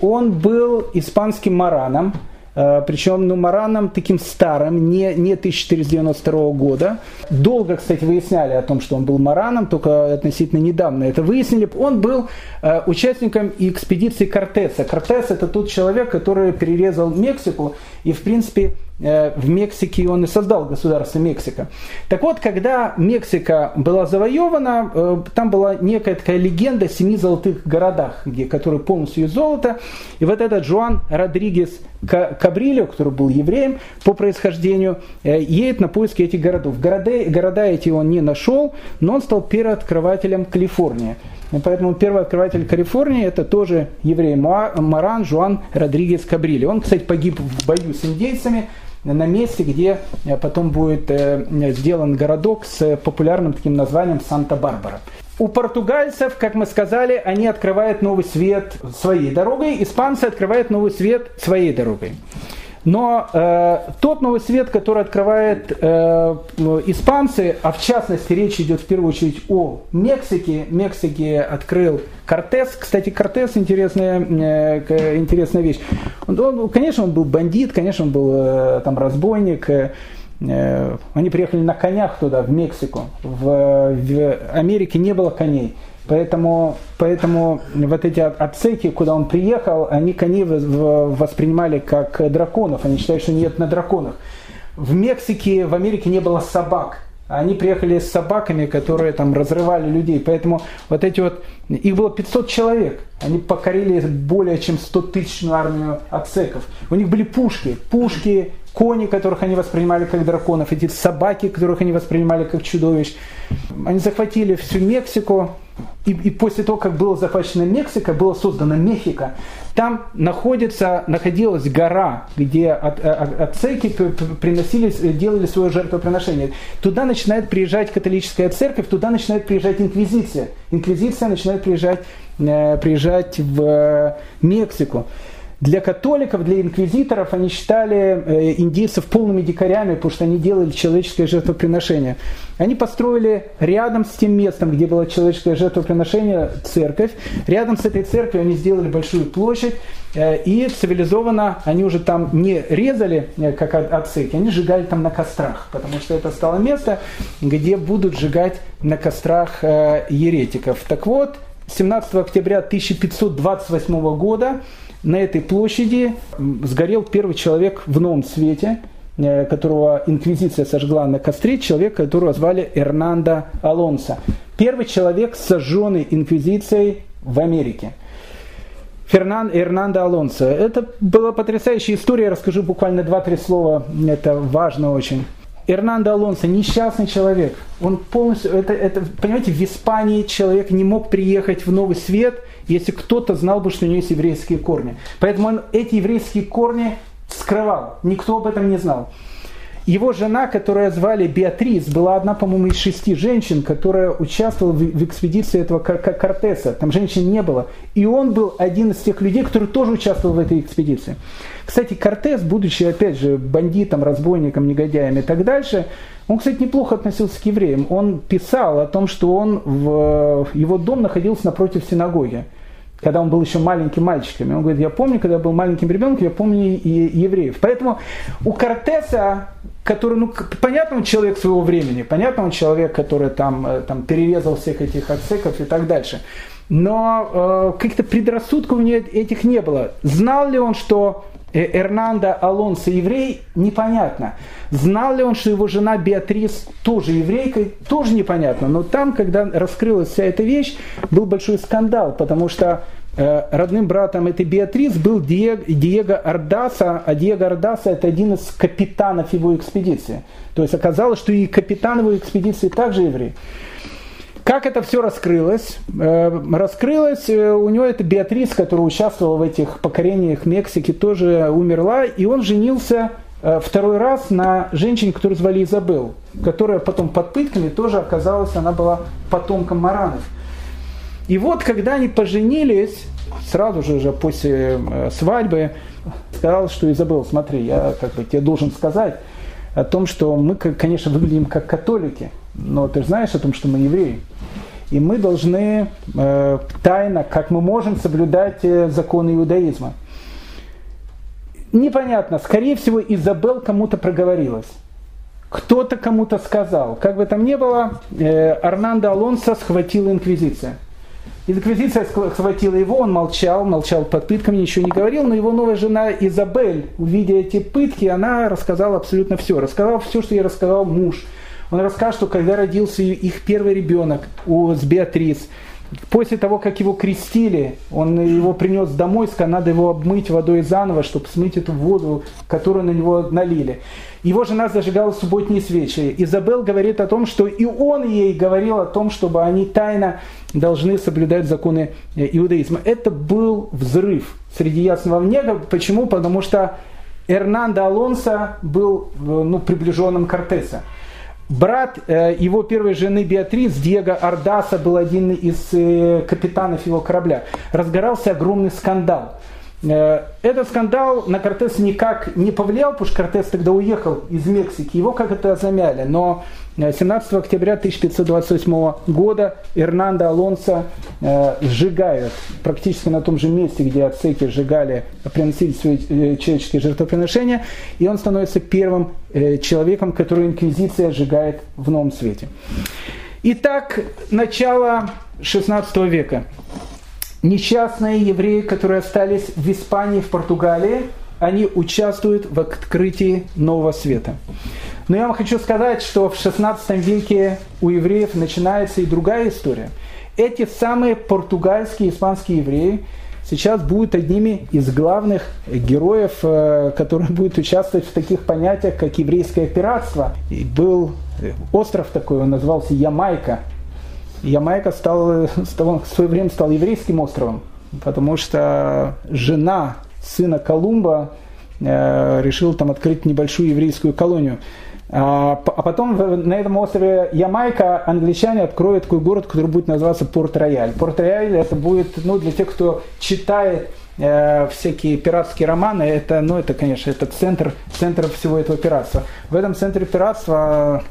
он был испанским мараном, Э, причем ну, Мараном таким старым, не, не 1492 года. Долго, кстати, выясняли о том, что он был Мараном, только относительно недавно это выяснили. Он был э, участником экспедиции Кортеса. Кортес это тот человек, который перерезал Мексику и, в принципе, в Мексике он и создал государство Мексика. Так вот, когда Мексика была завоевана, э, там была некая такая легенда о семи золотых городах, где, которые полностью из золота. И вот этот Жуан Родригес Кабрилио, который был евреем по происхождению, э, едет на поиски этих городов. Города, города эти он не нашел, но он стал первооткрывателем Калифорнии. Поэтому первый открыватель Калифорнии это тоже еврей Маран Жуан Родригес Кабрили. Он, кстати, погиб в бою с индейцами, на месте, где э, потом будет э, сделан городок с популярным таким названием Санта-Барбара. У португальцев, как мы сказали, они открывают новый свет своей дорогой, испанцы открывают новый свет своей дорогой. Но э, тот новый свет, который открывает э, испанцы, а в частности речь идет в первую очередь о Мексике. Мексике открыл Кортес. Кстати, Кортес интересная, э, интересная вещь. Он, он, конечно, он был бандит, конечно, он был э, там разбойник. Э, э они приехали на конях туда, в Мексику. В, в Америке не было коней. Поэтому, поэтому вот эти отсеки, куда он приехал, они коней воспринимали как драконов. Они считают, что нет на драконах. В Мексике, в Америке не было собак. Они приехали с собаками, которые там разрывали людей. Поэтому вот эти вот, их было 500 человек. Они покорили более чем 100 тысячную армию ацеков. У них были пушки, пушки, кони, которых они воспринимали как драконов, эти собаки, которых они воспринимали как чудовищ. Они захватили всю Мексику, и, и после того, как была захвачена Мексика, была создана Мехико. Там находится, находилась гора, где от, э, от, ацеки приносили, делали свое жертвоприношение. Туда начинает приезжать католическая церковь, туда начинает приезжать инквизиция. Инквизиция начинает приезжать, э, приезжать в э, Мексику. Для католиков, для инквизиторов они считали э, индейцев полными дикарями, потому что они делали человеческое жертвоприношение. Они построили рядом с тем местом, где было человеческое жертвоприношение, церковь. Рядом с этой церковью они сделали большую площадь. Э, и цивилизованно они уже там не резали, э, как отцеки, они сжигали там на кострах, потому что это стало место, где будут сжигать на кострах еретиков. Так вот, 17 октября 1528 года на этой площади сгорел первый человек в новом свете, э, которого инквизиция сожгла на костре, человек, которого звали Эрнандо Алонсо. Первый человек, сожженный инквизицией в Америке. Фернан Эрнандо Алонсо. Это была потрясающая история, я расскажу буквально два-три слова, это важно очень. Эрнандо Алонсо несчастный человек. Он полностью, это, это, понимаете, в Испании человек не мог приехать в Новый Свет, если кто-то знал бы, что у него есть еврейские корни. Поэтому он эти еврейские корни скрывал. Никто об этом не знал. Его жена, которая звали Беатрис, была одна, по-моему, из шести женщин, которая участвовала в, экспедиции этого Кортеса. Там женщин не было. И он был один из тех людей, который тоже участвовал в этой экспедиции. Кстати, Кортес, будучи, опять же, бандитом, разбойником, негодяем и так дальше, он, кстати, неплохо относился к евреям. Он писал о том, что он в, его дом находился напротив синагоги когда он был еще маленьким мальчиком. И он говорит, я помню, когда я был маленьким ребенком, я помню и евреев. Поэтому у Кортеса, который, ну, понятно, он человек своего времени, понятно, он человек, который там, э, там перерезал всех этих ацеков и так дальше. Но э, каких-то предрассудков у него этих не было. Знал ли он, что Э, Эрнандо Алонсо еврей, непонятно. Знал ли он, что его жена Беатрис тоже еврейка, тоже непонятно. Но там, когда раскрылась вся эта вещь, был большой скандал, потому что родным братом этой Беатрис был Диего, Диего Ардаса, а Диего Ардаса это один из капитанов его экспедиции. То есть оказалось, что и капитан его экспедиции также еврей. Как это все раскрылось? Э, раскрылось, э, у него это Беатрис, которая участвовала в этих покорениях Мексики, тоже умерла, и он женился э, второй раз на женщине, которую звали Изабел, которая потом под пытками тоже оказалась, она была потомком Маранов. И вот, когда они поженились, сразу же, уже после свадьбы, сказал, что Изабел, смотри, я как бы тебе должен сказать о том, что мы, конечно, выглядим как католики, но ты же знаешь о том, что мы евреи. И мы должны э, тайно, как мы можем, соблюдать э, законы иудаизма. Непонятно, скорее всего, Изабел кому-то проговорилась. Кто-то кому-то сказал. Как бы там ни было, э, Арнандо Алонсо схватила инквизиция. Инквизиция схватила его, он молчал, молчал под пытками, ничего не говорил, но его новая жена Изабель, увидя эти пытки, она рассказала абсолютно все. Рассказала все, что ей рассказал муж. Он расскажет, что когда родился их первый ребенок у, с Беатрис, После того, как его крестили, он его принес домой, надо его обмыть водой заново, чтобы смыть эту воду, которую на него налили. Его жена зажигала субботние свечи. Изабел говорит о том, что и он ей говорил о том, чтобы они тайно должны соблюдать законы э, иудаизма. Это был взрыв среди ясного неба. Почему? Потому что Эрнандо Алонсо был э, ну, приближенным Кортеса. Брат э, его первой жены Беатрис, Диего Ардаса, был один из э, капитанов его корабля. Разгорался огромный скандал. Э, этот скандал на Кортес никак не повлиял, потому что Кортес тогда уехал из Мексики. Его как это замяли. Но 17 октября 1528 года Эрнандо Алонсо э, сжигают практически на том же месте, где ацеки сжигали, приносили свои э, человеческие жертвоприношения, и он становится первым э, человеком, которого инквизиция сжигает в новом свете. Итак, начало 16 века. Несчастные евреи, которые остались в Испании, в Португалии, они участвуют в открытии нового света. Но я вам хочу сказать, что в 16 веке у евреев начинается и другая история. Эти самые португальские, испанские евреи сейчас будут одними из главных героев, э, которые будут участвовать в таких понятиях, как еврейское пиратство. И был остров такой, он назывался Ямайка. Ямайка стал, стал, в свое время стал еврейским островом, потому что жена сына Колумба э, решил там открыть небольшую еврейскую колонию. А, а потом на этом острове Ямайка англичане откроют такой город, который будет называться Порт-Рояль. Порт-Рояль это будет, ну, для тех, кто читает э, всякие пиратские романы, это, ну, это, конечно, это центр, центр всего этого пиратства. В этом центре пиратства,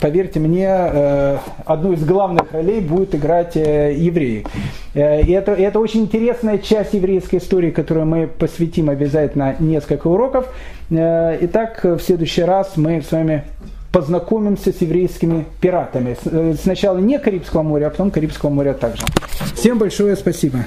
поверьте мне, э, одну из главных ролей будет играть э, евреи. И это, это очень интересная часть еврейской истории, которую мы посвятим обязательно несколько уроков. Э, итак, в следующий раз мы с вами познакомимся с еврейскими пиратами. Сначала не Карибского моря, а потом Карибского моря также. Всем большое спасибо.